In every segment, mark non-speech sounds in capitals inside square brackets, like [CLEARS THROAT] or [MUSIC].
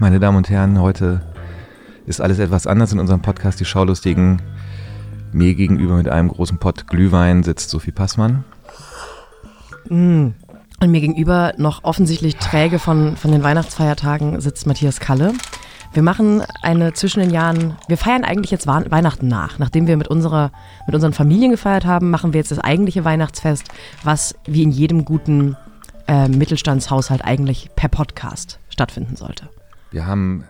Meine Damen und Herren. Heute ist alles etwas anders in unserem Podcast Die Schaulustigen. Mir gegenüber mit einem großen Pott Glühwein sitzt Sophie Passmann. Mm. Und mir gegenüber noch offensichtlich träge von, von den Weihnachtsfeiertagen sitzt Matthias Kalle. Wir machen eine zwischen den Jahren, wir feiern eigentlich jetzt Weihnachten nach. Nachdem wir mit, unserer, mit unseren Familien gefeiert haben, machen wir jetzt das eigentliche Weihnachtsfest, was wie in jedem guten äh, Mittelstandshaushalt eigentlich per Podcast stattfinden sollte. Wir haben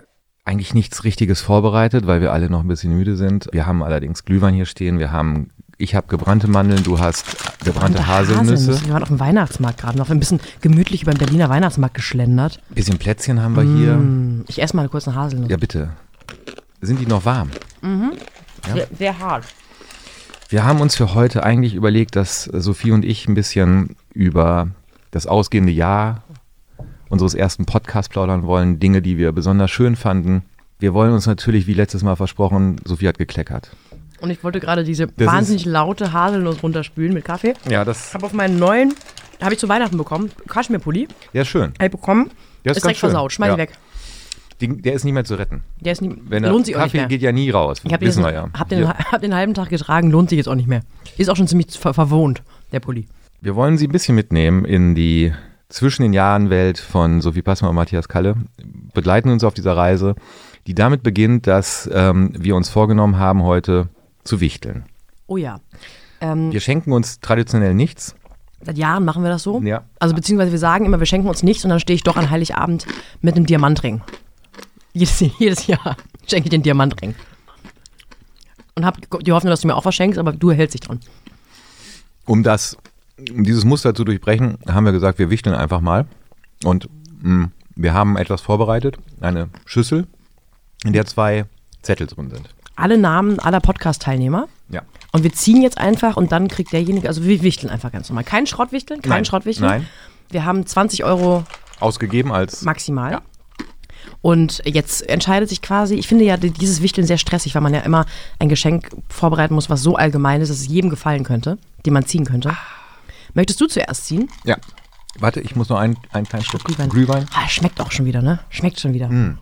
eigentlich nichts Richtiges vorbereitet, weil wir alle noch ein bisschen müde sind. Wir haben allerdings Glühwein hier stehen, wir haben ich habe gebrannte Mandeln, du hast gebrannte Haselnüsse. Haselnüsse. Wir waren auf dem Weihnachtsmarkt gerade noch ein bisschen gemütlich über den Berliner Weihnachtsmarkt geschlendert. Ein bisschen Plätzchen haben wir mmh, hier. Ich esse mal kurz eine Haselnuss. Ja, bitte. Sind die noch warm? Mhm. Ja? Sehr, sehr hart. Wir haben uns für heute eigentlich überlegt, dass Sophie und ich ein bisschen über das ausgehende Jahr unseres ersten Podcasts plaudern wollen, Dinge, die wir besonders schön fanden. Wir wollen uns natürlich, wie letztes Mal versprochen, Sophie hat gekleckert. Und ich wollte gerade diese das wahnsinnig laute Haselnuss runterspülen mit Kaffee. Ja, das. Ich habe auf meinen neuen, habe ich zu Weihnachten bekommen, Kaschmirpulli. Ja, schön. Habe ich bekommen. Ja, ist, ist direkt schön. versaut. Schmeiß ja. weg. Die, der ist nicht mehr zu retten. Der ist nie, Wenn lohnt sich auch nicht mehr. geht ja nie raus. Ich habe den, ja. hab den, hab den halben Tag getragen, lohnt sich jetzt auch nicht mehr. Ist auch schon ziemlich ver verwohnt, der Pulli. Wir wollen Sie ein bisschen mitnehmen in die zwischen den Jahren Welt von Sophie Passmann und Matthias Kalle. Begleiten uns auf dieser Reise, die damit beginnt, dass ähm, wir uns vorgenommen haben, heute zu wichteln. Oh ja. Ähm, wir schenken uns traditionell nichts. Seit Jahren machen wir das so. Ja. Also beziehungsweise wir sagen immer, wir schenken uns nichts und dann stehe ich doch an Heiligabend mit einem Diamantring. Jedes, [LAUGHS] jedes Jahr schenke ich den Diamantring. Und habe die Hoffnung, dass du mir auch was schenkst, aber du erhältst dich dran. Um das, um dieses Muster zu durchbrechen, haben wir gesagt, wir wichteln einfach mal. Und mh, mm, wir haben etwas vorbereitet, eine Schüssel, in der zwei Zettel drin sind alle Namen aller Podcast-Teilnehmer. Ja. Und wir ziehen jetzt einfach und dann kriegt derjenige, also wir wichteln einfach ganz normal. Kein Schrottwichteln, kein Nein. Schrottwichteln. Nein. Wir haben 20 Euro ausgegeben als maximal. Ja. Und jetzt entscheidet sich quasi, ich finde ja dieses Wichteln sehr stressig, weil man ja immer ein Geschenk vorbereiten muss, was so allgemein ist, dass es jedem gefallen könnte, den man ziehen könnte. Möchtest du zuerst ziehen? Ja. Warte, ich muss noch einen, einen kleinen Schluck Glühwein. Glühwein. Ah, schmeckt auch schon wieder, ne? Schmeckt schon wieder. Mm.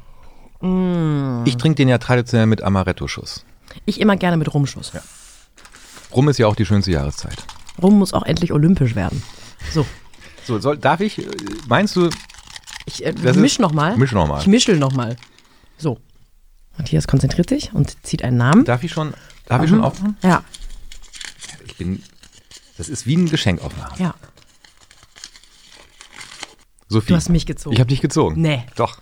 Mm. Ich trinke den ja traditionell mit Amaretto-Schuss. Ich immer gerne mit Rumschuss. Ja. Rum ist ja auch die schönste Jahreszeit. Rum muss auch endlich olympisch werden. So. So, soll, darf ich, äh, meinst du? Ich äh, misch nochmal. Misch nochmal. Ich mischel nochmal. So. Matthias konzentriert sich und zieht einen Namen. Darf ich schon, darf mhm. ich schon aufmachen? Ja. Ich bin, das ist wie ein Geschenk aufmachen. Ja. Sophie. Du hast mich gezogen. Ich habe dich gezogen. Nee. Doch.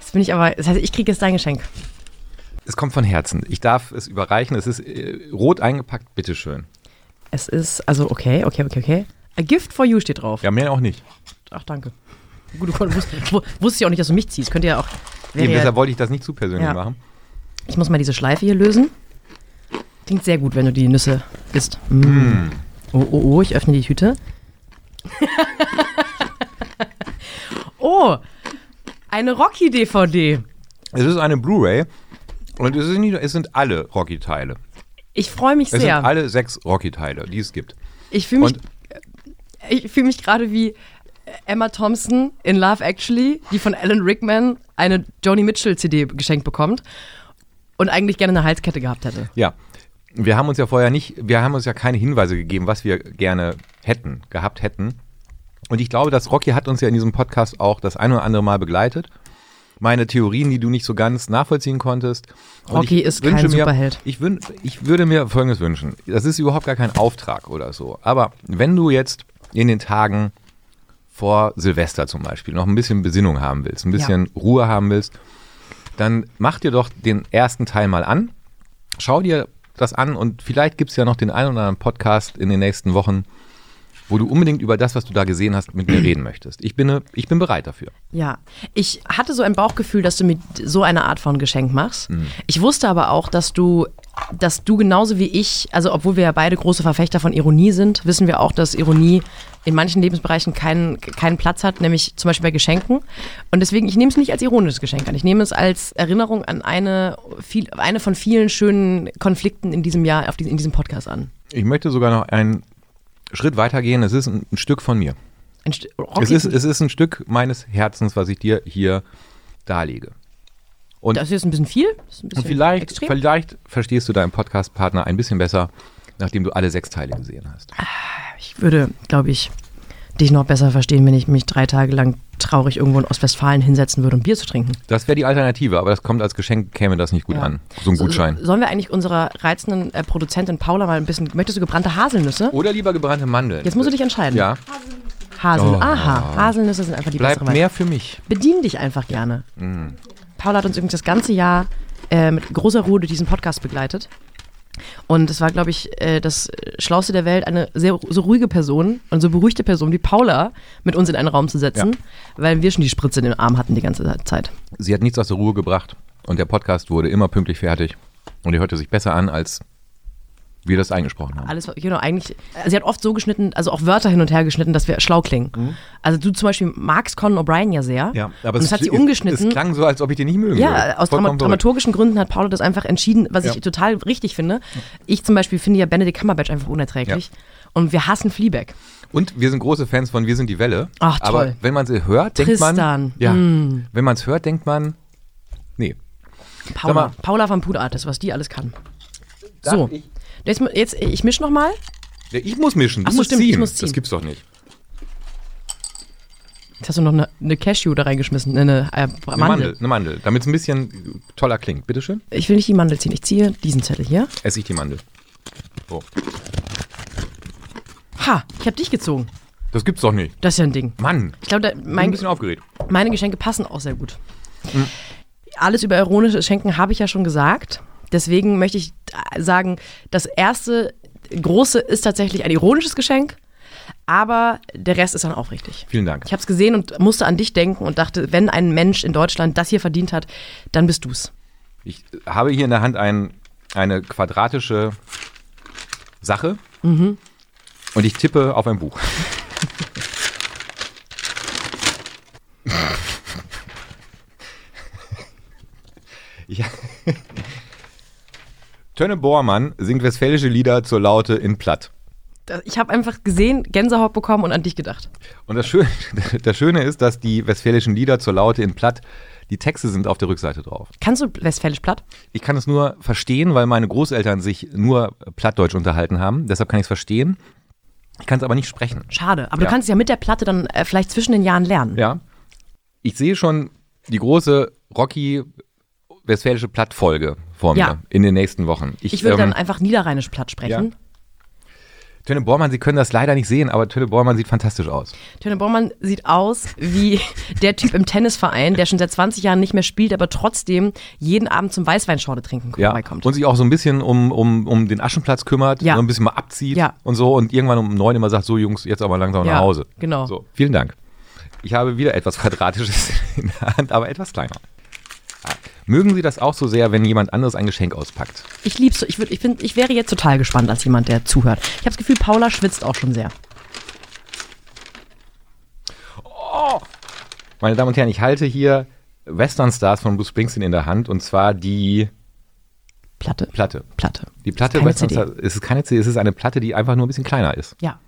Das bin ich aber, das heißt, ich kriege jetzt dein Geschenk. Es kommt von Herzen. Ich darf es überreichen. Es ist äh, rot eingepackt. Bitteschön. Es ist, also okay, okay, okay, okay. A gift for you steht drauf. Ja, mehr auch nicht. Ach, danke. Gut, du wusstest, ja auch nicht, dass du mich ziehst. Könnt ihr ja auch. Eben, ja, deshalb wollte ich das nicht zu persönlich ja. machen. Ich muss mal diese Schleife hier lösen. Klingt sehr gut, wenn du die Nüsse isst. Mm. Mm. Oh, oh, oh, ich öffne die Tüte. [LAUGHS] oh, eine Rocky-DVD. Es ist eine Blu-ray und es, ist nicht, es sind alle Rocky-Teile. Ich freue mich es sehr. Es sind alle sechs Rocky-Teile, die es gibt. Ich fühle mich, fühl mich gerade wie Emma Thompson in Love Actually, die von Alan Rickman eine Joni Mitchell-CD geschenkt bekommt und eigentlich gerne eine Halskette gehabt hätte. Ja. Wir haben uns ja vorher nicht, wir haben uns ja keine Hinweise gegeben, was wir gerne hätten, gehabt hätten. Und ich glaube, dass Rocky hat uns ja in diesem Podcast auch das ein oder andere Mal begleitet meine Theorien, die du nicht so ganz nachvollziehen konntest. Rocky ist kein mir, Superheld. Ich, wün, ich würde mir Folgendes wünschen. Das ist überhaupt gar kein Auftrag oder so. Aber wenn du jetzt in den Tagen vor Silvester zum Beispiel noch ein bisschen Besinnung haben willst, ein bisschen ja. Ruhe haben willst, dann mach dir doch den ersten Teil mal an. Schau dir das an und vielleicht gibt es ja noch den einen oder anderen Podcast in den nächsten Wochen, wo du unbedingt über das, was du da gesehen hast, mit mir reden möchtest. Ich bin, ich bin bereit dafür. Ja, ich hatte so ein Bauchgefühl, dass du mir so eine Art von Geschenk machst. Mhm. Ich wusste aber auch, dass du, dass du genauso wie ich, also obwohl wir ja beide große Verfechter von Ironie sind, wissen wir auch, dass Ironie in manchen Lebensbereichen keinen, keinen Platz hat, nämlich zum Beispiel bei Geschenken. Und deswegen, ich nehme es nicht als ironisches Geschenk an. Ich nehme es als Erinnerung an eine, viel, eine von vielen schönen Konflikten in diesem Jahr, auf die, in diesem Podcast an. Ich möchte sogar noch ein Schritt weitergehen, es ist ein, ein Stück von mir. Ein St- Rocky, Es ist, es ist ein Stück meines Herzens, was ich dir hier darlege. Und, das ist jetzt ein bisschen viel. Ein bisschen und vielleicht, extrem. vielleicht verstehst du deinen Podcast-Partner ein bisschen besser, nachdem du alle sechs Teile gesehen hast. Ich würde, glaube ich, dich noch besser verstehen, wenn ich mich drei Tage lang traurig irgendwo in Ostwestfalen hinsetzen würde, um Bier zu trinken. Das wäre die Alternative, aber das kommt als Geschenk, käme das nicht gut Ja. an. So ein Gutschein. So, sollen wir eigentlich unserer reizenden äh, Produzentin Paula mal ein bisschen, möchtest du gebrannte Haselnüsse? Oder lieber gebrannte Mandeln. Jetzt musst du dich entscheiden. Ja, Haselnüsse. Oh. Aha, Haselnüsse sind einfach die bleibt bessere Wahl. mehr für mich. Bedien dich einfach gerne. Mm. Paula hat uns übrigens das ganze Jahr äh, mit großer Ruhe diesen Podcast begleitet. Und es war, glaube ich, äh, das Schlauste der Welt, eine sehr so ruhige Person und so beruhigte Person wie Paula mit uns in einen Raum zu setzen, weil wir schon die Spritze in den Arm hatten die ganze Zeit. Sie hat nichts aus der Ruhe gebracht und der Podcast wurde immer pünktlich fertig und er hörte sich besser an, als wir das eingesprochen haben. Alles, genau, eigentlich, sie hat oft so geschnitten, also auch Wörter hin und her geschnitten, dass wir schlau klingen. Also du zum Beispiel magst Conan O'Brien ja sehr. Ja, aber und es, das hat sie es, umgeschnitten. Es klang so, als ob ich den nicht mögen Ja, würde. aus Drama Vollkommen verrückt. dramaturgischen Gründen hat Paula das einfach entschieden, was Ja. ich total richtig finde. Ich zum Beispiel finde ja Benedict Cumberbatch einfach unerträglich. Und wir hassen Fleabag. Und wir sind große Fans von Wir sind die Welle. Ach, Aber toll. wenn man sie hört, denkt man. Tristan. Ja. Mm. Wenn man es hört, denkt man. Nee. Paula, mal. Paula van Put Artist, was die alles kann. Darf So, Ich, jetzt, jetzt ich mische nochmal. ja, ich muss mischen. Du Ach so, musst stimmt, ich ziehen. muss ziehen. Das gibt's doch nicht. Jetzt hast du noch eine, eine Cashew da reingeschmissen, eine, äh, Eine Mandel. Mandel. Eine Mandel. Damit es ein bisschen toller klingt. Bitteschön. Ich will nicht die Mandel ziehen, ich ziehe diesen Zettel hier. Esse ich die Mandel. So. Ha, ich habe dich gezogen. Das gibt's doch nicht. Das ist ja ein Ding. Mann. Ich glaube, Ich bin ein mein, bisschen aufgeregt. meine Geschenke passen auch sehr gut. Alles über ironisches Schenken habe ich ja schon gesagt. Deswegen möchte ich sagen, das erste große ist tatsächlich ein ironisches Geschenk, aber der Rest ist dann aufrichtig. Vielen Dank. Ich habe es gesehen und musste an dich denken und dachte, wenn ein Mensch in Deutschland das hier verdient hat, dann bist du's. Ich habe hier in der Hand ein, eine quadratische Sache Mhm. und ich tippe auf ein Buch. [LAUGHS] ja. Tönne Bormann singt westfälische Lieder zur Laute in Platt. Ich habe einfach gesehen, Gänsehaut bekommen und an dich gedacht. Und das Schöne, [LAUGHS] das Schöne ist, dass die westfälischen Lieder zur Laute in Platt, die Texte sind auf der Rückseite drauf. Kannst du Westfälisch platt? Ich kann es nur verstehen, weil meine Großeltern sich nur Plattdeutsch unterhalten haben. Deshalb kann ich es verstehen. Ich kann es aber nicht sprechen. Schade. Aber Ja. du kannst es ja mit der Platte dann äh, vielleicht zwischen den Jahren lernen. Ja. Ich sehe schon die große Rocky westfälische Plattfolge vor mir Ja. in den nächsten Wochen. Ich würde ähm, dann einfach niederrheinisch platt sprechen. Töne Bormann, Sie können das leider nicht sehen, aber Töne Bormann sieht fantastisch aus. Töne Bormann sieht aus wie [LAUGHS] der Typ im Tennisverein, der schon seit 20 Jahren nicht mehr spielt, aber trotzdem jeden Abend zum Weißweinschorle trinken Ja. vorbeikommt. Und sich auch so ein bisschen um, um, um den Aschenplatz kümmert, Ja. so ein bisschen mal abzieht Ja. und so und irgendwann um neun immer sagt, so Jungs, jetzt aber langsam Ja, nach Hause. genau. So, vielen Dank. Ich habe wieder etwas Quadratisches [LAUGHS] in der Hand, aber etwas kleiner. Mögen Sie das auch so sehr, wenn jemand anderes ein Geschenk auspackt? Ich lieb's. so. Ich, würd, ich, find, ich wäre jetzt total gespannt als jemand, der zuhört. Ich habe das Gefühl, Paula schwitzt auch schon sehr. Meine Damen und Herren, ich halte hier Western Stars von Bruce Springsteen in der Hand und zwar die Platte. Platte. Platte. Die Platte Keine Western CD. Stars, es ist keine CD, es ist eine Platte, die einfach nur ein bisschen kleiner ist. Ja.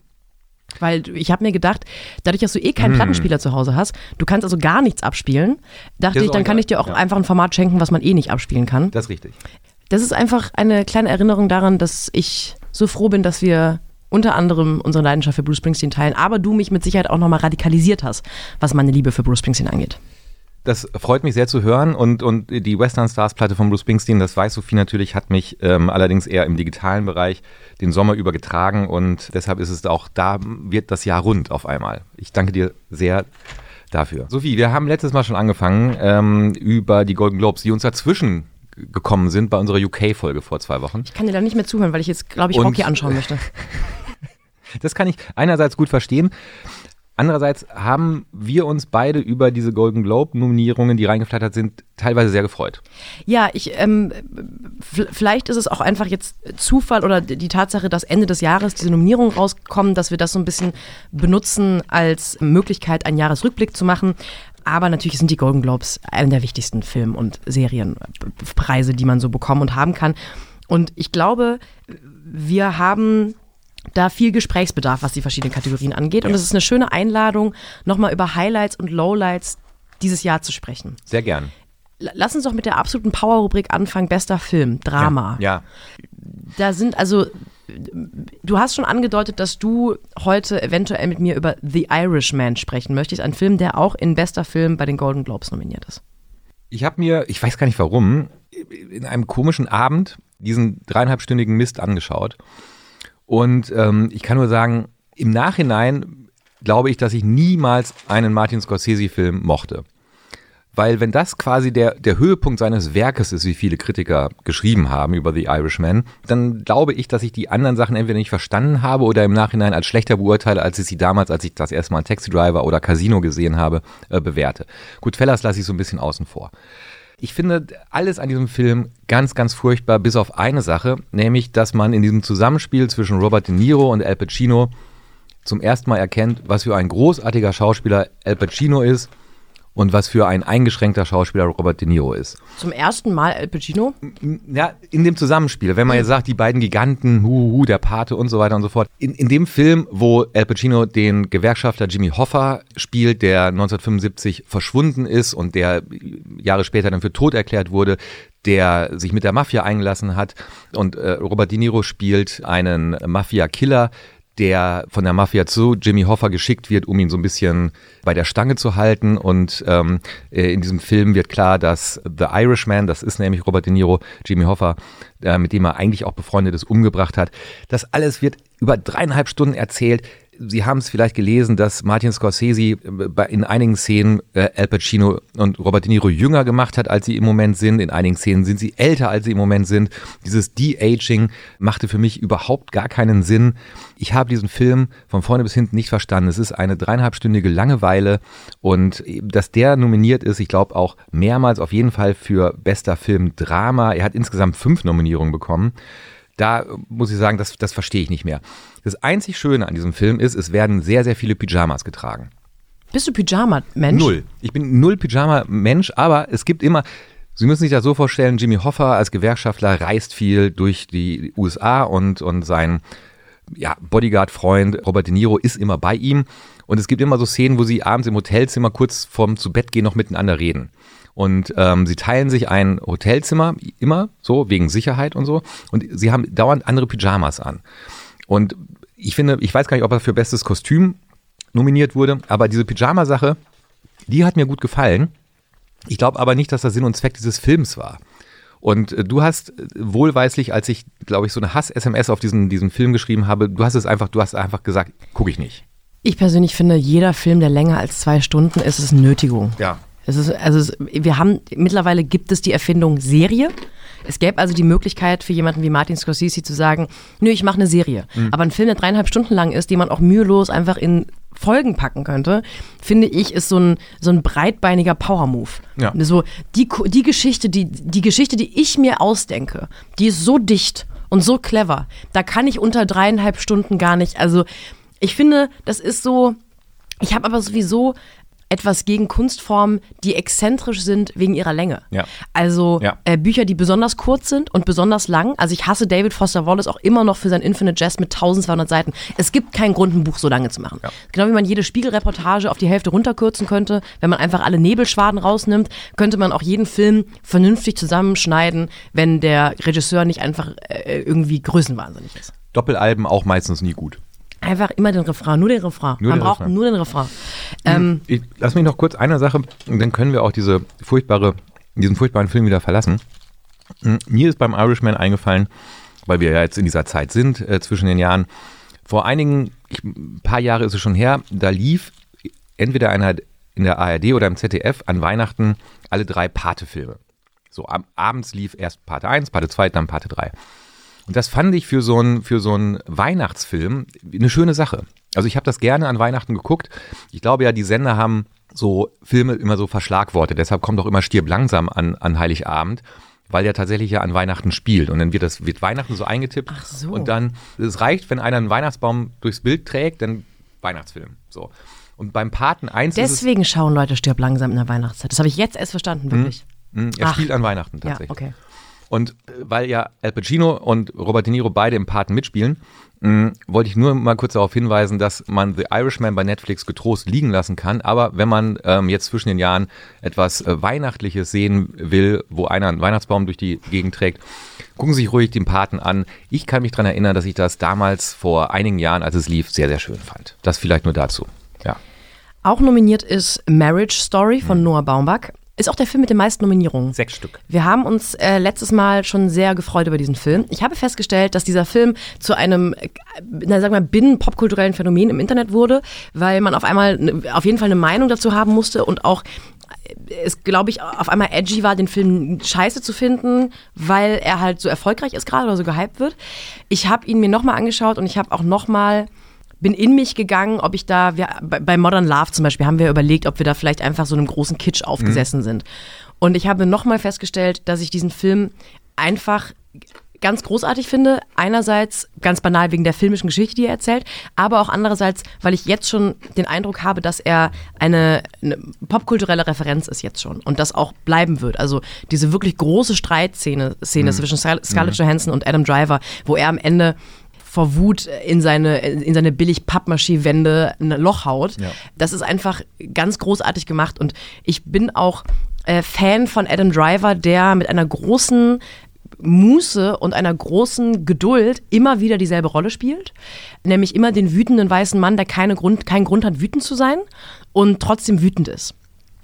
Weil ich habe mir gedacht, dadurch, dass du eh keinen Hm. Plattenspieler zu Hause hast, du kannst also gar nichts abspielen, dachte ich, dann kann ich dir auch ja. einfach ein Format schenken, was man eh nicht abspielen kann. Das ist richtig. Das ist einfach eine kleine Erinnerung daran, dass ich so froh bin, dass wir unter anderem unsere Leidenschaft für Bruce Springsteen teilen, aber du mich mit Sicherheit auch nochmal radikalisiert hast, was meine Liebe für Bruce Springsteen angeht. Das freut mich sehr zu hören und, und die Western Stars Platte von Bruce Springsteen, das weiß Sophie natürlich, hat mich ähm, allerdings eher im digitalen Bereich den Sommer über getragen und deshalb ist es auch, da wird das Jahr rund auf einmal. Ich danke dir sehr dafür. Sophie, wir haben letztes Mal schon angefangen ähm, über die Golden Globes, die uns dazwischen gekommen sind bei unserer UK-Folge vor zwei Wochen. Ich kann dir da nicht mehr zuhören, weil ich jetzt, glaube ich, Rocky anschauen möchte. [LAUGHS] Das kann ich einerseits gut verstehen. Andererseits haben wir uns beide über diese Golden Globe-Nominierungen, die reingeflattert sind, teilweise sehr gefreut. Ja, ich, ähm, vielleicht ist es auch einfach jetzt Zufall oder die Tatsache, dass Ende des Jahres diese Nominierungen rauskommen, dass wir das so ein bisschen benutzen als Möglichkeit, einen Jahresrückblick zu machen. Aber natürlich sind die Golden Globes einer der wichtigsten Film- und Serienpreise, die man so bekommen und haben kann. Und ich glaube, wir haben da viel Gesprächsbedarf, was die verschiedenen Kategorien angeht. Und es ist eine schöne Einladung, nochmal über Highlights und Lowlights dieses Jahr zu sprechen. Sehr gern. Lass uns doch mit der absoluten Power-Rubrik anfangen. Bester Film, Drama. Ja. Da sind also, du hast schon angedeutet, dass du heute eventuell mit mir über The Irishman sprechen möchtest. Ein Film, der auch in bester Film bei den Golden Globes nominiert ist. Ich habe mir, ich weiß gar nicht warum, in einem komischen Abend diesen dreieinhalbstündigen Mist angeschaut. Und ähm, ich kann nur sagen, im Nachhinein glaube ich, dass ich niemals einen Martin Scorsese-Film mochte. Weil wenn das quasi der, der Höhepunkt seines Werkes ist, wie viele Kritiker geschrieben haben über The Irishman, dann glaube ich, dass ich die anderen Sachen entweder nicht verstanden habe oder im Nachhinein als schlechter beurteile, als ich sie damals, als ich das erste Mal Taxi Driver oder Casino gesehen habe, äh, bewerte. Goodfellas lasse ich so ein bisschen außen vor. Ich finde alles an diesem Film ganz, ganz furchtbar, bis auf eine Sache, nämlich, dass man in diesem Zusammenspiel zwischen Robert De Niro und Al Pacino zum ersten Mal erkennt, was für ein großartiger Schauspieler Al Pacino ist und was für ein eingeschränkter Schauspieler Robert De Niro ist. Zum ersten Mal Al Pacino. Ja, in dem Zusammenspiel, wenn man jetzt sagt, die beiden Giganten, hu, hu, der Pate und so weiter und so fort. In, in dem Film, wo Al Pacino den Gewerkschafter Jimmy Hoffa spielt, der 1975 verschwunden ist und der Jahre später dann für tot erklärt wurde, der sich mit der Mafia eingelassen hat und äh, Robert De Niro spielt einen Mafia-Killer, der von der Mafia zu Jimmy Hoffa geschickt wird, um ihn so ein bisschen bei der Stange zu halten. Und ähm, äh, in diesem Film wird klar, dass The Irishman, das ist nämlich Robert De Niro, Jimmy Hoffa, äh, mit dem er eigentlich auch befreundet ist, umgebracht hat. Das alles wird über dreieinhalb Stunden erzählt. Sie haben es vielleicht gelesen, dass Martin Scorsese äh, in einigen Szenen äh, Al Pacino und Robert De Niro jünger gemacht hat, als sie im Moment sind. In einigen Szenen sind sie älter, als sie im Moment sind. Dieses De-Aging machte für mich überhaupt gar keinen Sinn. Ich habe diesen Film von vorne bis hinten nicht verstanden. Es ist eine dreieinhalbstündige Langeweile und dass der nominiert ist, ich glaube auch mehrmals auf jeden Fall für bester Film Drama. Er hat insgesamt fünf Nominierungen bekommen. Da muss ich sagen, das, das verstehe ich nicht mehr. Das einzig Schöne an diesem Film ist, es werden sehr, sehr viele Pyjamas getragen. Bist du Pyjama-Mensch? Null. Ich bin null Pyjama-Mensch, aber es gibt immer. Sie müssen sich das so vorstellen, Jimmy Hoffa als Gewerkschaftler reist viel durch die USA und, und sein ja, Bodyguard-Freund Robert De Niro ist immer bei ihm. Und es gibt immer so Szenen, wo sie abends im Hotelzimmer kurz vorm zu Bett gehen noch miteinander reden. Und ähm, sie teilen sich ein Hotelzimmer, immer so, wegen Sicherheit und so. Und sie haben dauernd andere Pyjamas an. Und ich finde, ich weiß gar nicht, ob er für bestes Kostüm nominiert wurde, aber diese Pyjama-Sache, die hat mir gut gefallen. Ich glaube aber nicht, dass das Sinn und Zweck dieses Films war. Und äh, du hast äh, wohlweislich, als ich, glaube ich, so eine Hass-SMS auf diesen, diesen Film geschrieben habe, du hast es einfach, du hast einfach gesagt, gucke ich nicht. Ich persönlich finde, jeder Film, der länger als zwei Stunden ist, ist Nötigung. Ja. Es ist, also es, wir haben, mittlerweile gibt es die Erfindung Serie. Es gäbe also die Möglichkeit für jemanden wie Martin Scorsese zu sagen, nö, ich mache eine Serie. Mhm. Aber ein Film, der dreieinhalb Stunden lang ist, den man auch mühelos einfach in Folgen packen könnte, finde ich, ist so ein, so ein breitbeiniger Power-Move. Ja. So, die, die Geschichte, die, die Geschichte, die ich mir ausdenke, die ist so dicht und so clever. Da kann ich unter dreieinhalb Stunden gar nicht, also ich finde, das ist so, ich habe aber sowieso etwas gegen Kunstformen, die exzentrisch sind wegen ihrer Länge. Ja. Also Ja. äh, Bücher, die besonders kurz sind und besonders lang. Also ich hasse David Foster Wallace auch immer noch für sein Infinite Jest mit 1200 Seiten. Es gibt keinen Grund, ein Buch so lange zu machen. Ja. Genau wie man jede Spiegelreportage auf die Hälfte runterkürzen könnte, wenn man einfach alle Nebelschwaden rausnimmt, könnte man auch jeden Film vernünftig zusammenschneiden, wenn der Regisseur nicht einfach äh, irgendwie größenwahnsinnig ist. Doppelalben auch meistens nie gut. Einfach immer den Refrain, nur den Refrain. Nur man den braucht Refrain. nur den Refrain. Ähm, Ich, lass mich noch kurz eine Sache, dann können wir auch diese furchtbare, diesen furchtbaren Film wieder verlassen. Mm, Mir ist beim Irishman eingefallen, weil wir ja jetzt in dieser Zeit sind, äh, zwischen den Jahren, vor einigen, ich, ein paar Jahre ist es schon her, da lief entweder einer in der ARD oder im ZDF an Weihnachten alle drei Pate-Filme. So, am, abends lief erst Pate 1, Pate 2, dann Pate 3. Und das fand ich für so einen für so einen Weihnachtsfilm eine schöne Sache. Also ich habe das gerne an Weihnachten geguckt. Ich glaube ja, die Sender haben so Filme immer so verschlagwortet. Deshalb kommt auch immer Stirb langsam an, an Heiligabend, weil der tatsächlich ja an Weihnachten spielt. Und dann wird das wird Weihnachten so eingetippt. Ach so. Und dann, es reicht, wenn einer einen Weihnachtsbaum durchs Bild trägt, dann Weihnachtsfilm. So. Und beim Paten 1 ist es, Deswegen schauen Leute stirb langsam in der Weihnachtszeit. Das habe ich jetzt erst verstanden, wirklich. Mh, er Ach. spielt an Weihnachten Ja, tatsächlich. okay. Und äh, weil ja Al Pacino und Robert De Niro beide im Paten mitspielen, mh, wollte ich nur mal kurz darauf hinweisen, dass man The Irishman bei Netflix getrost liegen lassen kann. Aber wenn man ähm, jetzt zwischen den Jahren etwas äh, Weihnachtliches sehen will, wo einer einen Weihnachtsbaum durch die Gegend trägt, gucken Sie sich ruhig den Paten an. Ich kann mich daran erinnern, dass ich das damals vor einigen Jahren, als es lief, sehr, sehr schön fand. Das vielleicht nur dazu. Ja. Auch nominiert ist Marriage Story von Noah Baumbach. Ist auch der Film mit den meisten Nominierungen. Sechs Stück. Wir haben uns äh, letztes Mal schon sehr gefreut über diesen Film. Ich habe festgestellt, dass dieser Film zu einem, äh, na, sagen wir, binnen-popkulturellen Phänomen im Internet wurde, weil man auf einmal ne, auf jeden Fall eine Meinung dazu haben musste und auch äh, es, glaube ich, auf einmal edgy war, den Film scheiße zu finden, weil er halt so erfolgreich ist gerade oder so gehypt wird. Ich habe ihn mir nochmal angeschaut und ich habe auch nochmal bin in mich gegangen, ob ich da, wir, bei Modern Love zum Beispiel, haben wir überlegt, ob wir da vielleicht einfach so einem großen Kitsch aufgesessen sind. Und ich habe nochmal festgestellt, dass ich diesen Film einfach ganz großartig finde. Einerseits ganz banal wegen der filmischen Geschichte, die er erzählt, aber auch andererseits, weil ich jetzt schon den Eindruck habe, dass er eine, eine popkulturelle Referenz ist jetzt schon und das auch bleiben wird. Also diese wirklich große Streitszene Szene zwischen Scar- Scarlett Johansson und Adam Driver, wo er am Ende vor Wut in seine, in seine billig Pappmaché-Wände ein Loch haut. Ja. Das ist einfach ganz großartig gemacht und ich bin auch äh, Fan von Adam Driver, der mit einer großen Muße und einer großen Geduld immer wieder dieselbe Rolle spielt. Nämlich immer den wütenden weißen Mann, der keine Grund, keinen Grund hat, wütend zu sein und trotzdem wütend ist.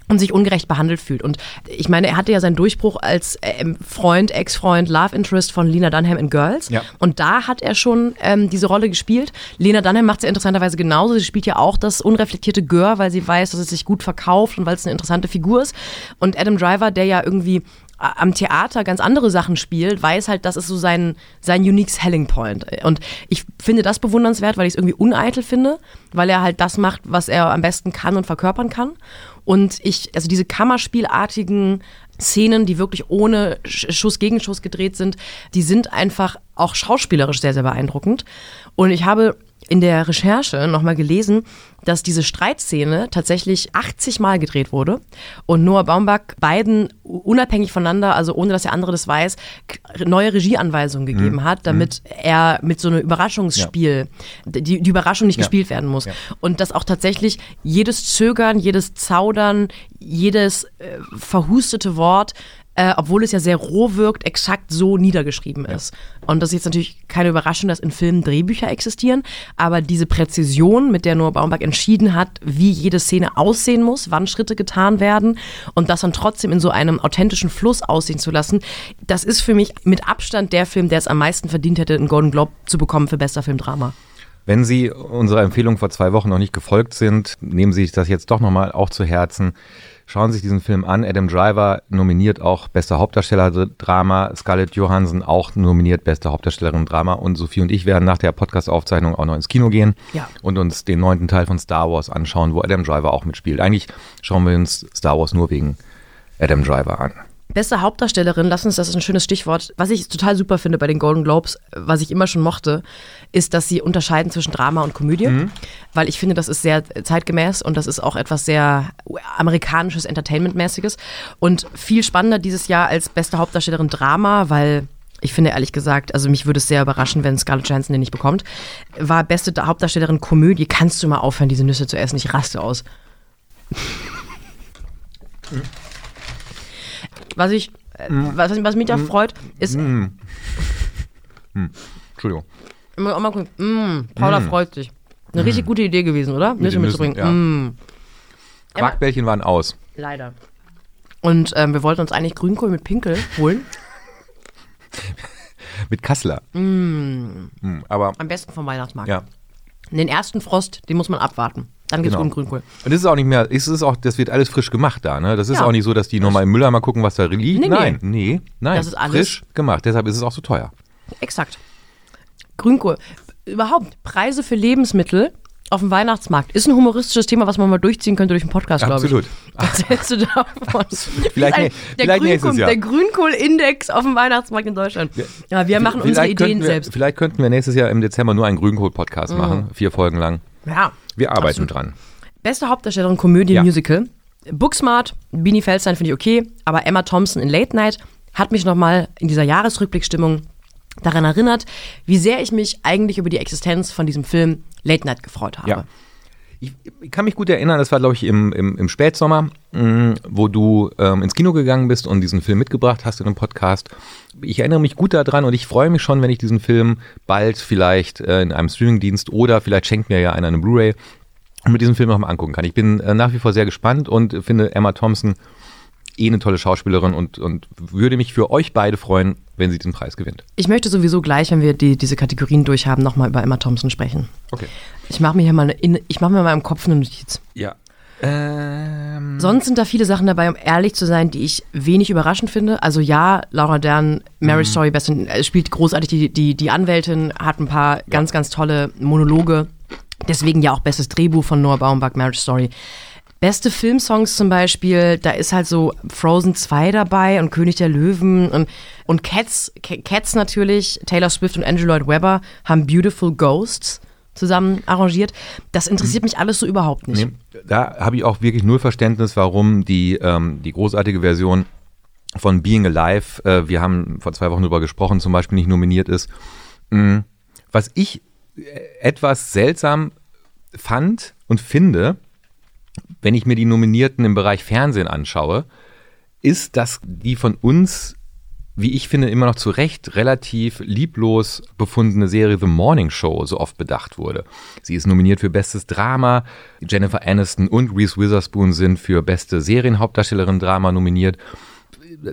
Und sich ungerecht behandelt fühlt. Und ich meine, er hatte ja seinen Durchbruch als ähm, Freund, Ex-Freund, Love Interest von Lena Dunham in Girls. Ja. Und da hat er schon ähm, diese Rolle gespielt. Lena Dunham macht es ja interessanterweise genauso. Sie spielt ja auch das unreflektierte Gör, weil sie weiß, dass es sich gut verkauft und weil es eine interessante Figur ist. Und Adam Driver, der ja irgendwie a- am Theater ganz andere Sachen spielt, weiß halt, das ist so sein, sein unique selling point. Und ich finde das bewundernswert, weil ich es irgendwie uneitel finde, weil er halt das macht, was er am besten kann und verkörpern kann. Und ich, also diese Kammerspielartigen Szenen, die wirklich ohne Sch- Schuss gegen Schuss gedreht sind, die sind einfach auch schauspielerisch sehr, sehr beeindruckend. Und ich habe in der Recherche nochmal gelesen, dass diese Streitszene tatsächlich 80 Mal gedreht wurde und Noah Baumbach beiden unabhängig voneinander, also ohne dass der andere das weiß, neue Regieanweisungen gegeben hat, damit er mit so einem Überraschungsspiel, die, die Überraschung nicht Ja. gespielt werden muss. Ja. Und dass auch tatsächlich jedes Zögern, jedes Zaudern, jedes äh, verhustete Wort, äh, obwohl es ja sehr roh wirkt, exakt so niedergeschrieben ist. Und das ist jetzt natürlich keine Überraschung, dass in Filmen Drehbücher existieren, aber diese Präzision, mit der Noah Baumbach entschieden hat, wie jede Szene aussehen muss, wann Schritte getan werden und das dann trotzdem in so einem authentischen Fluss aussehen zu lassen, das ist für mich mit Abstand der Film, der es am meisten verdient hätte, einen Golden Globe zu bekommen für bester Filmdrama. Wenn Sie unserer Empfehlung vor zwei Wochen noch nicht gefolgt sind, nehmen Sie sich das jetzt doch nochmal auch zu Herzen. Schauen Sie sich diesen Film an. Adam Driver nominiert auch bester Hauptdarsteller Drama, Scarlett Johansson auch nominiert beste Hauptdarstellerin Drama und Sophie und ich werden nach der Podcast-Aufzeichnung auch noch ins Kino gehen Ja. und uns den neunten Teil von Star Wars anschauen, wo Adam Driver auch mitspielt. Eigentlich schauen wir uns Star Wars nur wegen Adam Driver an. Beste Hauptdarstellerin, lass uns, das ist ein schönes Stichwort. Was ich total super finde bei den Golden Globes, was ich immer schon mochte, ist, dass sie unterscheiden zwischen Drama und Komödie. Weil ich finde, das ist sehr zeitgemäß und das ist auch etwas sehr amerikanisches, Entertainment-mäßiges. Und viel spannender dieses Jahr als beste Hauptdarstellerin Drama, weil ich finde ehrlich gesagt, also mich würde es sehr überraschen, wenn Scarlett Johansson den nicht bekommt, war beste Hauptdarstellerin Komödie. Kannst du mal aufhören, diese Nüsse zu essen? Ich raste aus. Was ich, äh, was, was mich da freut, ist, Entschuldigung. immer auch mal gucken, mm, Paula freut sich. Eine richtig gute Idee gewesen, oder? Nüsse mitzubringen. Ja. Mm, Quarkbällchen waren aus. leider. Und ähm, wir wollten uns eigentlich Grünkohl mit Pinkel holen. [LAUGHS] Mit Kassler. Mm, aber Am besten vom Weihnachtsmarkt. ja. Den ersten Frost, den muss man abwarten. Dann geht's Genau. um Grünkohl. Und das ist auch nicht mehr, es ist auch, das wird alles frisch gemacht da, ne? Das ist Ja. auch nicht so, dass die nochmal im Mülleimer gucken, was da liegt. Nee, nein, nee, nein. Das ist alles- frisch gemacht. Deshalb ist es auch so teuer. Exakt. Grünkohl. Überhaupt, Preise für Lebensmittel auf dem Weihnachtsmarkt ist ein humoristisches Thema, was man mal durchziehen könnte durch den Podcast, glaube ich. Absolut. Was hältst du davon? [LAUGHS] Vielleicht Ein- der vielleicht nächstes Grünkohl, Jahr. Der Grünkohl-Index auf dem Weihnachtsmarkt in Deutschland. Ja, wir machen unsere Vielleicht Ideen wir, selbst. Vielleicht könnten wir nächstes Jahr im Dezember nur einen Grünkohl-Podcast machen, vier Folgen lang. Ja. Wir arbeiten Absolut. dran. Beste Hauptdarstellerin Komödie Ja. Musical. Booksmart, Beanie Feldstein finde ich okay, aber Emma Thompson in Late Night hat mich nochmal in dieser Jahresrückblickstimmung daran erinnert, wie sehr ich mich eigentlich über die Existenz von diesem Film Late Night gefreut habe. Ja. Ich, ich kann mich gut erinnern, das war, glaube ich, im, im, im Spätsommer, mh, wo du ähm, ins Kino gegangen bist und diesen Film mitgebracht hast in einem Podcast. Ich erinnere mich gut daran und ich freue mich schon, wenn ich diesen Film bald vielleicht äh, in einem Streamingdienst oder vielleicht schenkt mir ja einer eine Blu-ray und mit diesem Film nochmal angucken kann. Ich bin äh, nach wie vor sehr gespannt und finde Emma Thompson eh eine tolle Schauspielerin und, und würde mich für euch beide freuen, wenn sie den Preis gewinnt. Ich möchte sowieso gleich, wenn wir die, diese Kategorien durchhaben, nochmal über Emma Thompson sprechen. Okay. Ich mache mir hier mal eine, in- ich mache mir mal im Kopf eine Notiz. Ja. Ähm, Sonst sind da viele Sachen dabei, um ehrlich zu sein, die ich wenig überraschend finde. Also ja, Laura Dern, Marriage Story, best in, äh, spielt großartig die, die, die Anwältin, hat ein paar ganz, ganz tolle Monologe. Deswegen ja auch bestes Drehbuch von Noah Baumbach, Marriage Story. Beste Filmsongs zum Beispiel, da ist halt so Frozen 2 dabei und König der Löwen und, und Cats, Ca- Cats natürlich, Taylor Swift und Andrew Lloyd Webber haben Beautiful Ghosts zusammen arrangiert. Das interessiert mich alles so überhaupt nicht. Nee, da habe ich auch wirklich null Verständnis, warum die, ähm, die großartige Version von Being Alive, äh, wir haben vor zwei Wochen darüber gesprochen, zum Beispiel nicht nominiert ist. Mm, Was ich äh, etwas seltsam fand und finde, wenn ich mir die Nominierten im Bereich Fernsehen anschaue, ist, dass die von uns, wie ich finde, immer noch zu Recht relativ lieblos befundene Serie The Morning Show so oft bedacht wurde. Sie ist nominiert für Bestes Drama. Jennifer Aniston und Reese Witherspoon sind für Beste Serienhauptdarstellerin Drama nominiert.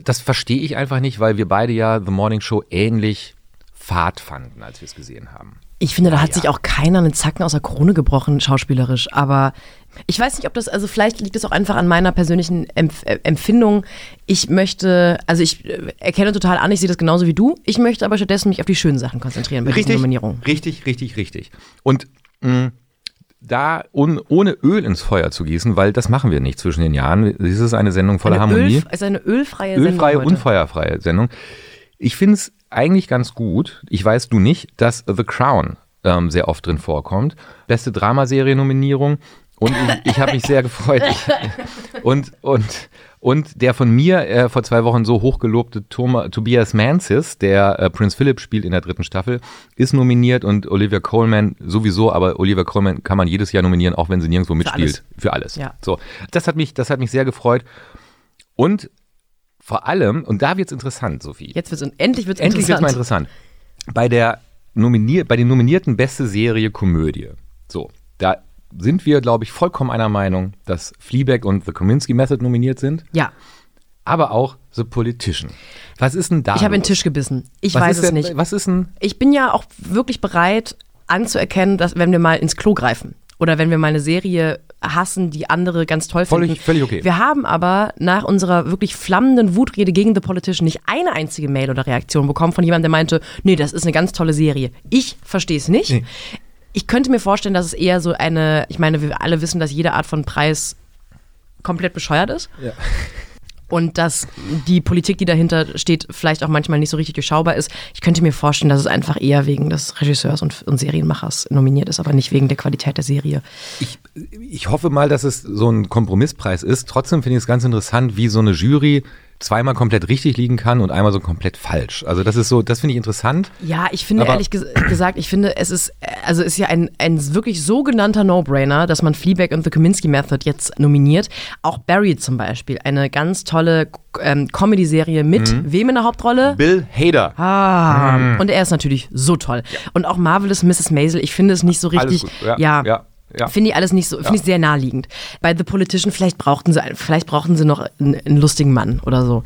Das verstehe ich einfach nicht, weil wir beide ja The Morning Show ähnlich fad fanden, als wir es gesehen haben. Ich finde, da hat Ja. sich auch keiner einen Zacken aus der Krone gebrochen, schauspielerisch. Aber ich weiß nicht, ob das, also vielleicht liegt es auch einfach an meiner persönlichen Empf äh, Empfindung. Ich möchte, also ich äh, erkenne total an, ich sehe das genauso wie du. Ich möchte aber stattdessen mich auf die schönen Sachen konzentrieren bei diesen Nominierungen. Richtig, richtig, richtig. Und mh, da un, ohne Öl ins Feuer zu gießen, weil das machen wir nicht zwischen den Jahren. Dies ist eine Sendung voller Eine Harmonie. Öl, also eine ölfreie Ölfreie Sendung und heute. feuerfreie Sendung. Ich finde es eigentlich ganz gut, ich weiß du nicht, dass The Crown ähm, sehr oft drin vorkommt. Beste Dramaserie-Nominierung. Und ich, ich habe mich sehr gefreut. Ich, [LAUGHS] und, und, und der von mir äh, vor zwei Wochen so hochgelobte Toma, Tobias Mansis, der äh, Prince Philip spielt in der dritten Staffel, ist nominiert und Olivia Colman sowieso, aber Olivia Colman kann man jedes Jahr nominieren, auch wenn sie nirgendwo mitspielt. Für alles. Ja. So, das hat mich, das hat mich sehr gefreut. Und vor allem, und da wird es interessant, Sophie. Jetzt wird's, endlich wird es Endlich wird interessant. mal interessant. Bei, der nominier bei den nominierten beste Serie Komödie. So, da sind wir, glaube ich, vollkommen einer Meinung, dass Fleabag und The Kominsky Method nominiert sind, Ja, aber auch The Politician. Was ist denn da? ich habe den? Tisch gebissen. Ich was weiß es denn, nicht. Was ist denn? Ich bin ja auch wirklich bereit anzuerkennen, dass wenn wir mal ins Klo greifen oder wenn wir mal eine Serie hassen, die andere ganz toll Völlig- finden. völlig okay. Wir haben aber nach unserer wirklich flammenden Wutrede gegen The Politician nicht eine einzige Mail oder Reaktion bekommen von jemandem, der meinte, nee, das ist eine ganz tolle Serie. Ich verstehe es nicht. Nee. Ich könnte mir vorstellen, dass es eher so eine, ich meine, wir alle wissen, dass jede Art von Preis komplett bescheuert ist. Ja. Und dass die Politik, die dahinter steht, vielleicht auch manchmal nicht so richtig durchschaubar ist. Ich könnte mir vorstellen, dass es einfach eher wegen des Regisseurs und, und Serienmachers nominiert ist, aber nicht wegen der Qualität der Serie. Ich, ich hoffe mal, dass es so ein Kompromisspreis ist. Trotzdem finde ich es ganz interessant, wie so eine Jury zweimal komplett richtig liegen kann und einmal so komplett falsch. Also das ist so, das finde ich interessant. Ja, ich finde ehrlich ges gesagt, ich finde, es ist, also ist ja ein, ein wirklich sogenannter No-Brainer, dass man Fleabag und The Kominsky Method jetzt nominiert. Auch Barry zum Beispiel, eine ganz tolle ähm, Comedy-Serie mit Mhm. wem in der Hauptrolle? Bill Hader. Ah, und er ist natürlich so toll. Und auch Marvelous Mrs. Maisel, ich finde es nicht so richtig. Alles gut. Ja, ja, ja. Finde ich alles nicht so, finde ich sehr naheliegend. Bei The Politician, vielleicht brauchten sie, vielleicht brauchten sie noch einen, einen lustigen Mann oder so.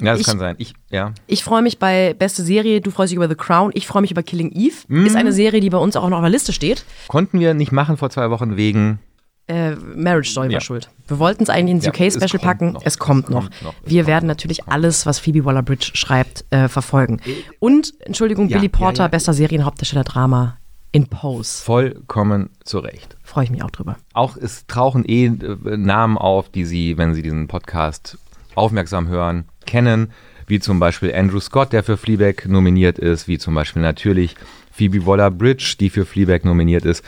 Ja, das Ich- kann sein. Ich, ja. Ich freue mich bei beste Serie, du freust dich über The Crown, ich freue mich über Killing Eve. Mhm. Ist eine Serie, die bei uns auch noch auf der Liste steht. Konnten wir nicht machen vor zwei Wochen wegen. Äh, Marriage Story Ja. war schuld. Wir wollten es eigentlich ins Ja, UK-Special packen. noch, es kommt es noch. kommt noch, Wir kommt werden noch, natürlich alles, was Phoebe Waller-Bridge schreibt, äh, verfolgen. Und, Entschuldigung, Ja, Billy ja, Porter, ja. bester Serienhauptdarsteller Drama in Pose. Vollkommen zurecht. Freue ich mich auch drüber. Auch es tauchen eh äh, Namen auf, die Sie, wenn Sie diesen Podcast aufmerksam hören, kennen, wie zum Beispiel Andrew Scott, der für Fleabag nominiert ist, wie zum Beispiel natürlich Phoebe Waller-Bridge, die für Fleabag nominiert ist.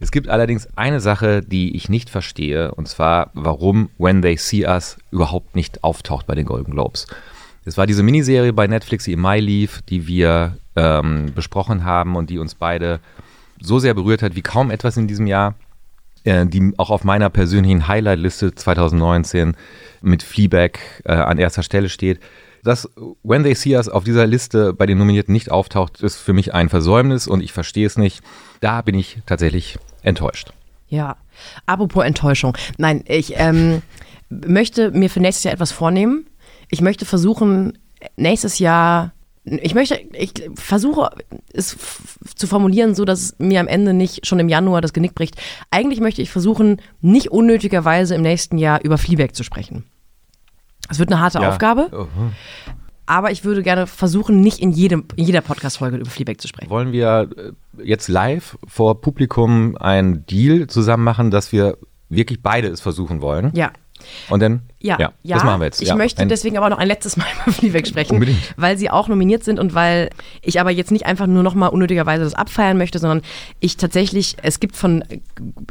Es gibt allerdings eine Sache, die ich nicht verstehe, und zwar, warum When They See Us überhaupt nicht auftaucht bei den Golden Globes. Es war diese Miniserie bei Netflix, die im Mai lief, die wir ähm, besprochen haben und die uns beide so sehr berührt hat wie kaum etwas in diesem Jahr, äh, die auch auf meiner persönlichen Highlight-Liste 2019 mit Fleabag äh, an erster Stelle steht. Dass When They See Us auf dieser Liste bei den Nominierten nicht auftaucht, ist für mich ein Versäumnis und ich verstehe es nicht. Da bin ich tatsächlich enttäuscht. Ja, apropos Enttäuschung. Nein, ich ähm, möchte mir für nächstes Jahr etwas vornehmen. Ich möchte versuchen, nächstes Jahr ich möchte, ich versuche es zu formulieren, so dass es mir am Ende nicht schon im Januar das Genick bricht. Eigentlich möchte ich versuchen, nicht unnötigerweise im nächsten Jahr über Fleabag zu sprechen. Es wird eine harte ja. Aufgabe. Uh -huh. Aber ich würde gerne versuchen, nicht in, jedem, in jeder Podcast-Folge über Fleabag zu sprechen. Wollen wir äh, jetzt live vor Publikum einen Deal zusammen machen, dass wir wirklich beide es versuchen wollen? Ja. Und dann, ja, ja, ja, das machen wir jetzt. Ich ja, möchte deswegen aber noch ein letztes Mal [LAUGHS] über Fleabag sprechen, unbedingt. weil sie auch nominiert sind und weil ich aber jetzt nicht einfach nur noch mal unnötigerweise das abfeiern möchte, sondern ich tatsächlich, es gibt von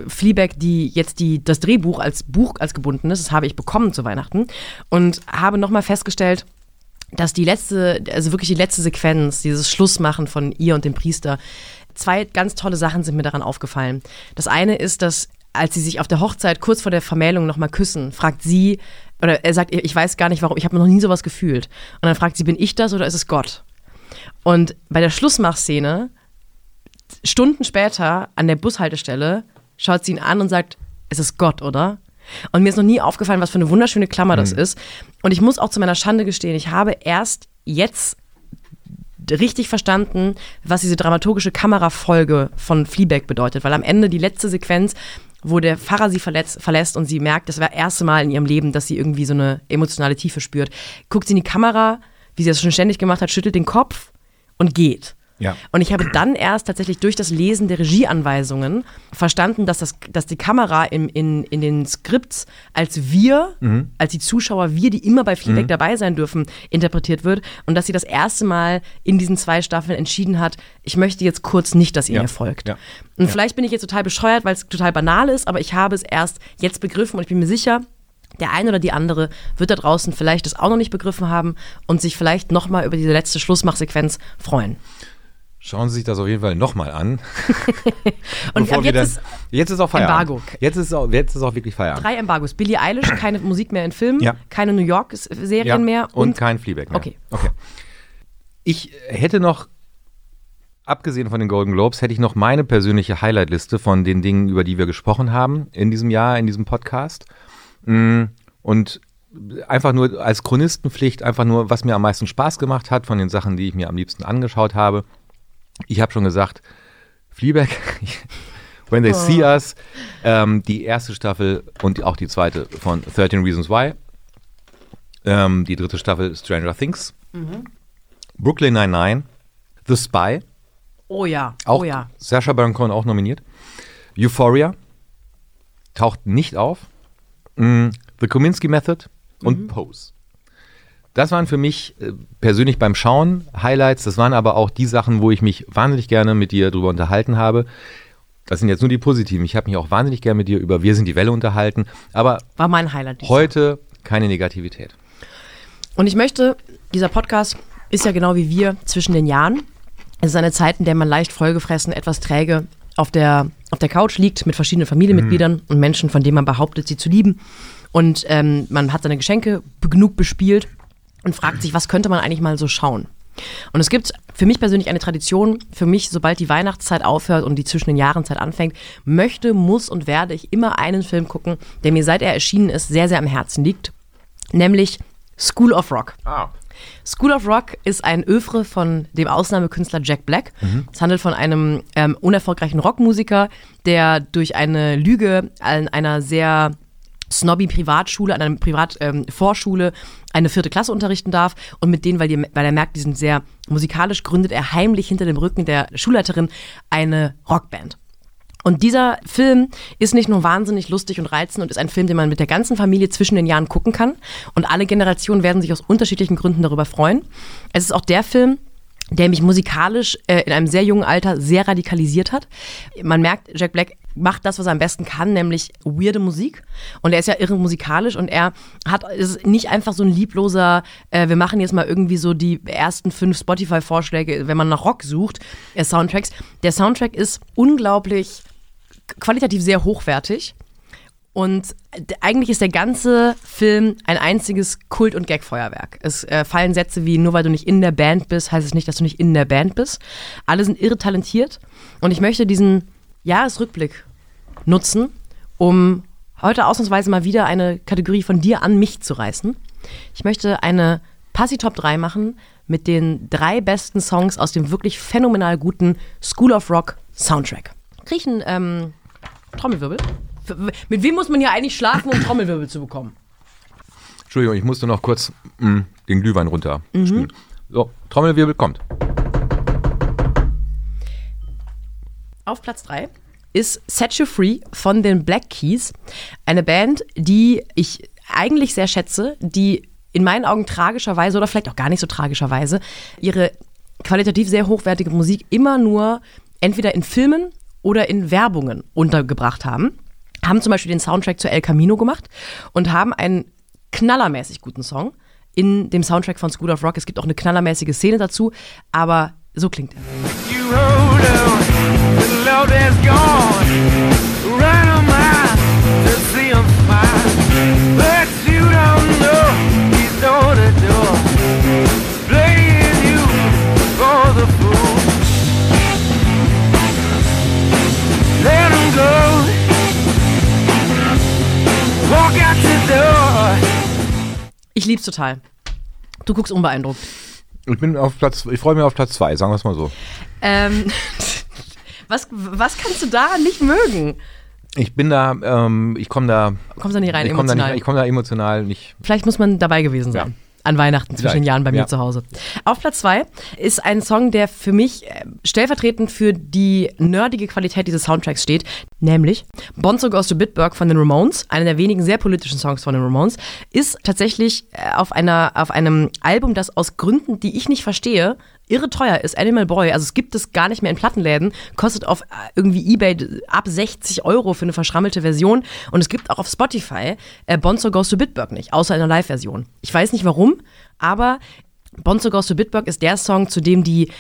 Fleabag die jetzt die, das Drehbuch als Buch als gebunden ist, das habe ich bekommen zu Weihnachten und habe noch mal festgestellt, dass die letzte, also wirklich die letzte Sequenz, dieses Schlussmachen von ihr und dem Priester, zwei ganz tolle Sachen sind mir daran aufgefallen. Das eine ist, dass als sie sich auf der Hochzeit kurz vor der Vermählung nochmal küssen, fragt sie, oder er sagt, ich weiß gar nicht warum, ich habe noch nie sowas gefühlt. Und dann fragt sie, bin ich das oder ist es Gott? Und bei der Schlussmachszene, Stunden später an der Bushaltestelle, schaut sie ihn an und sagt, es ist Gott, oder? Und mir ist noch nie aufgefallen, was für eine wunderschöne Klammer das mhm. ist. Und ich muss auch zu meiner Schande gestehen, ich habe erst jetzt richtig verstanden, was diese dramaturgische Kamerafolge von Fleabag bedeutet, weil am Ende die letzte Sequenz wo der Pfarrer sie verletzt, verlässt und sie merkt, das war das erste Mal in ihrem Leben, dass sie irgendwie so eine emotionale Tiefe spürt. Guckt sie in die Kamera, wie sie das schon ständig gemacht hat, schüttelt den Kopf und geht. Ja. Und ich habe dann erst tatsächlich durch das Lesen der Regieanweisungen verstanden, dass, das, dass die Kamera im, in, in den Skripts als wir, mhm. als die Zuschauer, wir, die immer bei Feedback mhm. dabei sein dürfen, interpretiert wird. Und dass sie das erste Mal in diesen zwei Staffeln entschieden hat, ich möchte jetzt kurz nicht, dass ihr ja. mir folgt. Ja. Und ja. vielleicht bin ich jetzt total bescheuert, weil es total banal ist, aber ich habe es erst jetzt begriffen und ich bin mir sicher, der eine oder die andere wird da draußen vielleicht das auch noch nicht begriffen haben und sich vielleicht nochmal über diese letzte Schlussmachsequenz freuen. Schauen Sie sich das auf jeden Fall nochmal an. [LAUGHS] und jetzt, dann, ist jetzt ist auch Feierabend. Embargo. Jetzt ist, auch, jetzt ist auch wirklich Feierabend. Drei Embargos. Billie Eilish, keine [CLEARS THROAT] Musik mehr in Filmen, ja. keine New York-Serien ja. mehr. Und, und, kein Fleabag mehr. Okay. okay. Ich hätte noch, abgesehen von den Golden Globes, hätte ich noch meine persönliche Highlight-Liste von den Dingen, über die wir gesprochen haben in diesem Jahr, in diesem Podcast. Mm, und einfach nur als Chronistenpflicht, einfach nur, was mir am meisten Spaß gemacht hat von den Sachen, die ich mir am liebsten angeschaut habe. Ich habe schon gesagt, Fleabag, [LAUGHS] When They oh. See Us, ähm, die erste Staffel und auch die zweite von 13 Reasons Why. Ähm, die dritte Staffel Stranger Things. Mhm. Brooklyn 99. The Spy. Oh ja, auch oh ja. Sasha Baron Cohen auch nominiert. Euphoria taucht nicht auf. Mm, The Kominsky Method und mhm. Pose. Das waren für mich äh, persönlich beim Schauen Highlights. Das waren aber auch die Sachen, wo ich mich wahnsinnig gerne mit dir drüber unterhalten habe. Das sind jetzt nur die positiven. Ich habe mich auch wahnsinnig gerne mit dir über Wir sind die Welle unterhalten. Aber war mein Highlight. Heute keine Negativität. Und ich möchte, dieser Podcast ist ja genau wie wir zwischen den Jahren. Es ist eine Zeit, in der man leicht vollgefressen, etwas träge auf der, auf der Couch liegt mit verschiedenen Familienmitgliedern mhm. und Menschen, von denen man behauptet, sie zu lieben. Und ähm, man hat seine Geschenke genug bespielt und fragt sich, was könnte man eigentlich mal so schauen? Und es gibt für mich persönlich eine Tradition, für mich, sobald die Weihnachtszeit aufhört und die zwischen den Jahrenzeit anfängt, möchte, muss und werde ich immer einen Film gucken, der mir seit er erschienen ist sehr, sehr am Herzen liegt, nämlich School of Rock. Ah. School of Rock ist ein Övre von dem Ausnahmekünstler Jack Black. Mhm. Es handelt von einem ähm, unerfolgreichen Rockmusiker, der durch eine Lüge an einer sehr snobby Privatschule, an einer Privatvorschule ähm, eine vierte Klasse unterrichten darf und mit denen, weil, die, weil er merkt, die sind sehr musikalisch, gründet er heimlich hinter dem Rücken der Schulleiterin eine Rockband. Und dieser Film ist nicht nur wahnsinnig lustig und reizend und ist ein Film, den man mit der ganzen Familie zwischen den Jahren gucken kann. Und alle Generationen werden sich aus unterschiedlichen Gründen darüber freuen. Es ist auch der Film, der mich musikalisch äh, in einem sehr jungen Alter sehr radikalisiert hat. Man merkt, Jack Black macht das, was er am besten kann, nämlich weirde Musik. Und er ist ja irre musikalisch und er hat ist nicht einfach so ein liebloser, äh, wir machen jetzt mal irgendwie so die ersten fünf Spotify-Vorschläge, wenn man nach Rock sucht, äh, Soundtracks. Der Soundtrack ist unglaublich qualitativ sehr hochwertig. Und eigentlich ist der ganze Film ein einziges Kult- und Gagfeuerwerk. Es äh, fallen Sätze wie, nur weil du nicht in der Band bist, heißt es nicht, dass du nicht in der Band bist. Alle sind irre talentiert. Und ich möchte diesen Jahresrückblick nutzen, um heute ausnahmsweise mal wieder eine Kategorie von dir an mich zu reißen. Ich möchte eine Passi Top 3 machen mit den drei besten Songs aus dem wirklich phänomenal guten School of Rock Soundtrack. Krieg ich einen ähm, Trommelwirbel? Mit wem muss man hier eigentlich schlafen, um Trommelwirbel zu bekommen? Entschuldigung, ich musste noch kurz mh, den Glühwein runter. Mhm. So, Trommelwirbel kommt. Auf Platz 3 ist Set You Free von den Black Keys. Eine Band, die ich eigentlich sehr schätze, die in meinen Augen tragischerweise oder vielleicht auch gar nicht so tragischerweise ihre qualitativ sehr hochwertige Musik immer nur entweder in Filmen oder in Werbungen untergebracht haben. Haben zum Beispiel den Soundtrack zu El Camino gemacht und haben einen knallermäßig guten Song in dem Soundtrack von School of Rock. Es gibt auch eine knallermäßige Szene dazu, aber so klingt er. Ich lieb's total. Du guckst unbeeindruckt. Ich bin auf Platz, ich freue mich auf Platz zwei, sagen wir es mal so. Ähm, [LAUGHS] was, was kannst du da nicht mögen? Ich bin da, ähm, ich komme da. Kommst du nicht rein ich komm emotional? Da nicht, ich komme da emotional nicht. Vielleicht muss man dabei gewesen sein. Ja an Weihnachten zwischen den Jahren bei mir ja. zu Hause. Auf Platz zwei ist ein Song, der für mich äh, stellvertretend für die nerdige Qualität dieses Soundtracks steht, nämlich Bonzo Goes to Bitburg von den Ramones, einer der wenigen sehr politischen Songs von den Ramones, ist tatsächlich äh, auf, einer, auf einem Album, das aus Gründen, die ich nicht verstehe, irre teuer ist, Animal Boy, also es gibt es gar nicht mehr in Plattenläden, kostet auf äh, irgendwie Ebay ab 60 Euro für eine verschrammelte Version und es gibt auch auf Spotify äh, Bonzo Goes to Bitburg nicht, außer in der Live-Version. Ich weiß nicht warum, aber Bonzo Goes to Bitburg ist der Song, zu dem die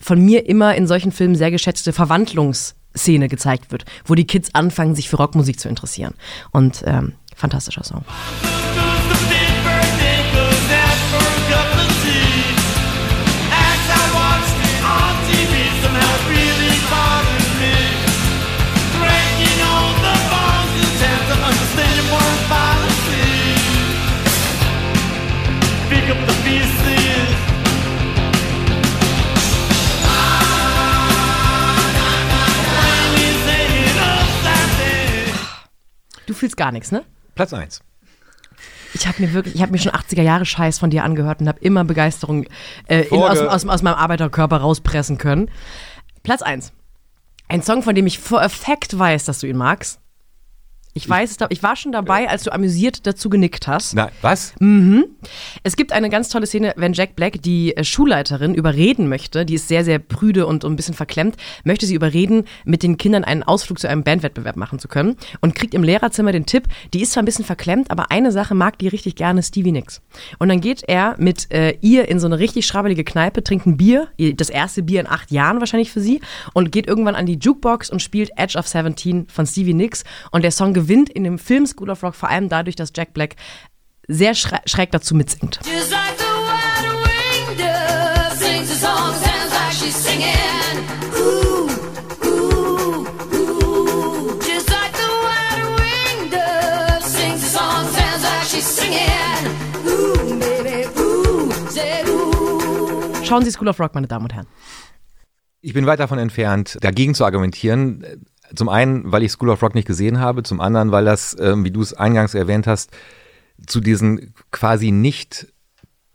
von mir immer in solchen Filmen sehr geschätzte Verwandlungsszene gezeigt wird, wo die Kids anfangen, sich für Rockmusik zu interessieren. Und ähm, fantastischer Song. Fühlst gar nichts, ne? Platz 1. Ich habe mir wirklich, ich habe mir schon 80er Jahre Scheiß von dir angehört und habe immer Begeisterung äh, in, aus, aus, aus, meinem Arbeiterkörper rauspressen können. Platz 1. Ein Song, von dem ich a fact weiß, dass du ihn magst. Ich weiß es, ich war schon dabei, als du amüsiert dazu genickt hast. Na, was? Mhm. Es gibt eine ganz tolle Szene, wenn Jack Black die äh, Schulleiterin überreden möchte, die ist sehr, sehr prüde und ein bisschen verklemmt, möchte sie überreden, mit den Kindern einen Ausflug zu einem Bandwettbewerb machen zu können und kriegt im Lehrerzimmer den Tipp, die ist zwar ein bisschen verklemmt, aber eine Sache mag die richtig gerne, Stevie Nicks. Und dann geht er mit äh, ihr in so eine richtig schrabbelige Kneipe, trinkt ein Bier, das erste Bier in acht Jahren wahrscheinlich für sie und geht irgendwann an die Jukebox und spielt Edge of 17 von Stevie Nicks und der Song gewinnt in dem Film School of Rock vor allem dadurch, dass Jack Black sehr schräg dazu mitsingt. Schauen Sie School of Rock, meine Damen und Herren. Ich bin weit davon entfernt, dagegen zu argumentieren. Zum einen, weil ich School of Rock nicht gesehen habe, zum anderen, weil das, ähm, wie du es eingangs erwähnt hast, zu diesen quasi nicht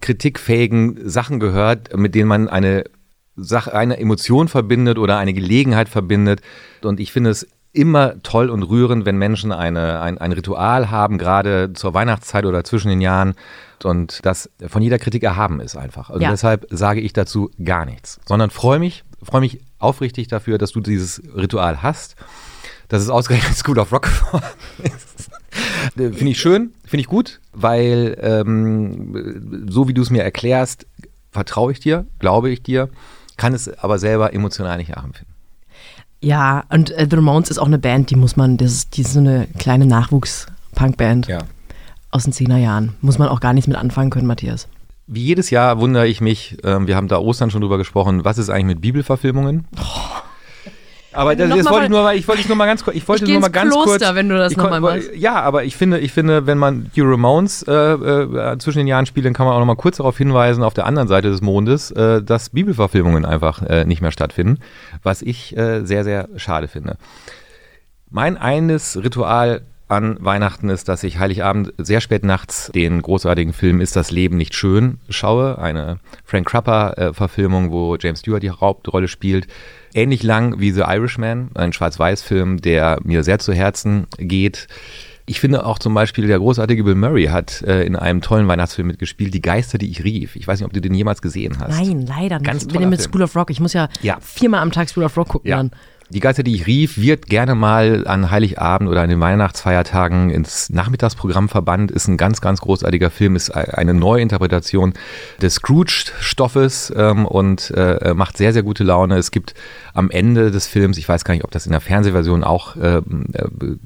kritikfähigen Sachen gehört, mit denen man eine Sache, eine Emotion verbindet oder eine Gelegenheit verbindet. Und ich finde es immer toll und rührend, wenn Menschen eine, ein, ein Ritual haben, gerade zur Weihnachtszeit oder zwischen den Jahren und das von jeder Kritik erhaben ist einfach. Also ja. deshalb sage ich dazu gar nichts, sondern freue mich, freue mich aufrichtig dafür, dass du dieses Ritual hast, dass es ausgerechnet School of Rock ist. Finde ich schön, finde ich gut, weil ähm, so wie du es mir erklärst, vertraue ich dir, glaube ich dir, kann es aber selber emotional nicht nachempfinden. Ja, und äh, The Ramones ist auch eine Band, die muss man, das ist, die ist so eine kleine Nachwuchs-Punk-Band Ja. aus den 10er Jahren. Muss man auch gar nichts mit anfangen können, Matthias. Wie jedes Jahr wundere ich mich, ähm, wir haben da Ostern schon drüber gesprochen, was ist eigentlich mit Bibelverfilmungen? [LAUGHS] Aber das, das wollte ich nur mal, ich wollte ich nur mal ganz kurz, ich wollte Ich nur mal ganz Kloster, kurz, wenn du das ich noch mal kon- machst. Ja, aber ich finde, ich finde, wenn man die Ramones äh, äh, zwischen den Jahren spielt, dann kann man auch noch mal kurz darauf hinweisen, auf der anderen Seite des Mondes, äh, dass Bibelverfilmungen einfach äh, nicht mehr stattfinden, was ich äh, sehr, sehr schade finde. Mein eines Ritual an Weihnachten ist, dass ich Heiligabend sehr spät nachts den großartigen Film Ist das Leben nicht schön schaue. Eine Frank Crapper-Verfilmung, wo James Stewart die Hauptrolle spielt. Ähnlich lang wie The Irishman, ein Schwarz-Weiß-Film, der mir sehr zu Herzen geht. Ich finde auch zum Beispiel, der großartige Bill Murray hat äh, in einem tollen Weihnachtsfilm mitgespielt, Die Geister, die ich rief. Ich weiß nicht, ob du den jemals gesehen hast. Nein, leider nicht. Ganz ich bin mit. School of Rock. Ich muss ja, Ja. viermal am Tag School of Rock gucken Ja. dann. Die Geister, die ich rief, wird gerne mal an Heiligabend oder an den Weihnachtsfeiertagen ins Nachmittagsprogramm verbannt. Ist ein ganz, ganz großartiger Film, ist eine Neuinterpretation des Scrooge-Stoffes ähm, und äh, macht sehr, sehr gute Laune. Es gibt am Ende des Films, ich weiß gar nicht, ob das in der Fernsehversion auch äh, äh,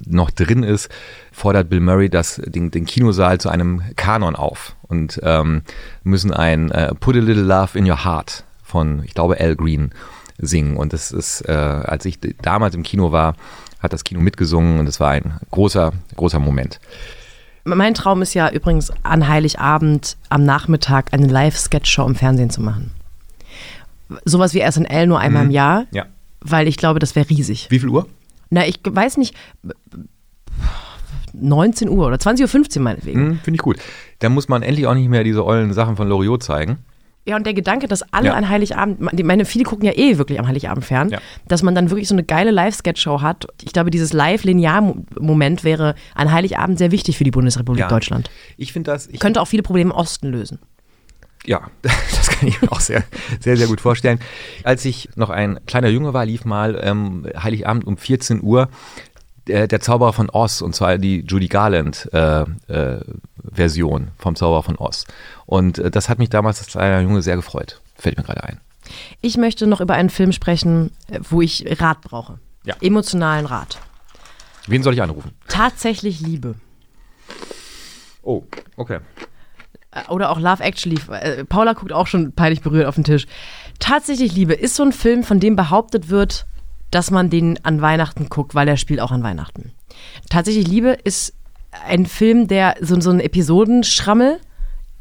noch drin ist, fordert Bill Murray das, den, den Kinosaal zu einem Kanon auf und ähm, müssen ein äh, Put a Little Love in Your Heart von, ich glaube, Al Green singen. Und das ist, äh, als ich damals im Kino war, hat das Kino mitgesungen und es war ein großer, großer Moment. Mein Traum ist ja übrigens an Heiligabend am Nachmittag eine Live-Sketch-Show im Fernsehen zu machen. Sowas wie SNL nur einmal im Jahr, Ja. weil ich glaube, das wäre riesig. Wie viel Uhr? Na, ich weiß nicht, 19 Uhr oder 20.15 Uhr meinetwegen. Hm, Finde ich gut. Da muss man endlich auch nicht mehr diese ollen Sachen von Loriot zeigen. Ja, und der Gedanke, dass alle Ja. an Heiligabend, meine, viele gucken ja eh wirklich am Heiligabend fern, Ja. dass man dann wirklich so eine geile Live-Sketch-Show hat. Ich glaube, dieses Live-Linear-Moment wäre an Heiligabend sehr wichtig für die Bundesrepublik Ja. Deutschland. Ich finde das. Ich Könnte auch viele Probleme im Osten lösen. Ja, [LAUGHS] das kann ich mir auch sehr, sehr, sehr gut vorstellen. Als ich noch ein kleiner Junge war, lief mal ähm, Heiligabend um 14 Uhr der, der Zauberer von Oz, und zwar die Judy Garland äh, äh, Version vom Zauberer von Oz. Und äh, das hat mich damals als kleiner Junge sehr gefreut. Fällt mir gerade ein. Ich möchte noch über einen Film sprechen, äh, wo ich Rat brauche. Ja. Emotionalen Rat. Wen soll ich anrufen? Tatsächlich Liebe. Oh, okay. Äh, Oder auch Love Actually. Äh, Paula guckt auch schon peinlich berührt auf den Tisch. Tatsächlich Liebe ist so ein Film, von dem behauptet wird, dass man den an Weihnachten guckt, weil er spielt auch an Weihnachten. Tatsächlich Liebe ist ein Film, der so, so ein Episodenschrammel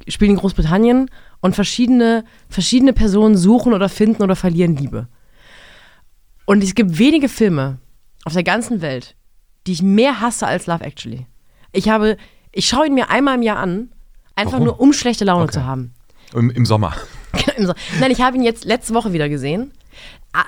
spielt in Großbritannien und verschiedene, verschiedene Personen suchen oder finden oder verlieren Liebe. Und es gibt wenige Filme auf der ganzen Welt, die ich mehr hasse als Love Actually. Ich habe, ich schaue ihn mir einmal im Jahr an, einfach Warum? nur um schlechte Laune Okay. zu haben. Im, Im Sommer. [LAUGHS] Nein, ich habe ihn jetzt letzte Woche wieder gesehen.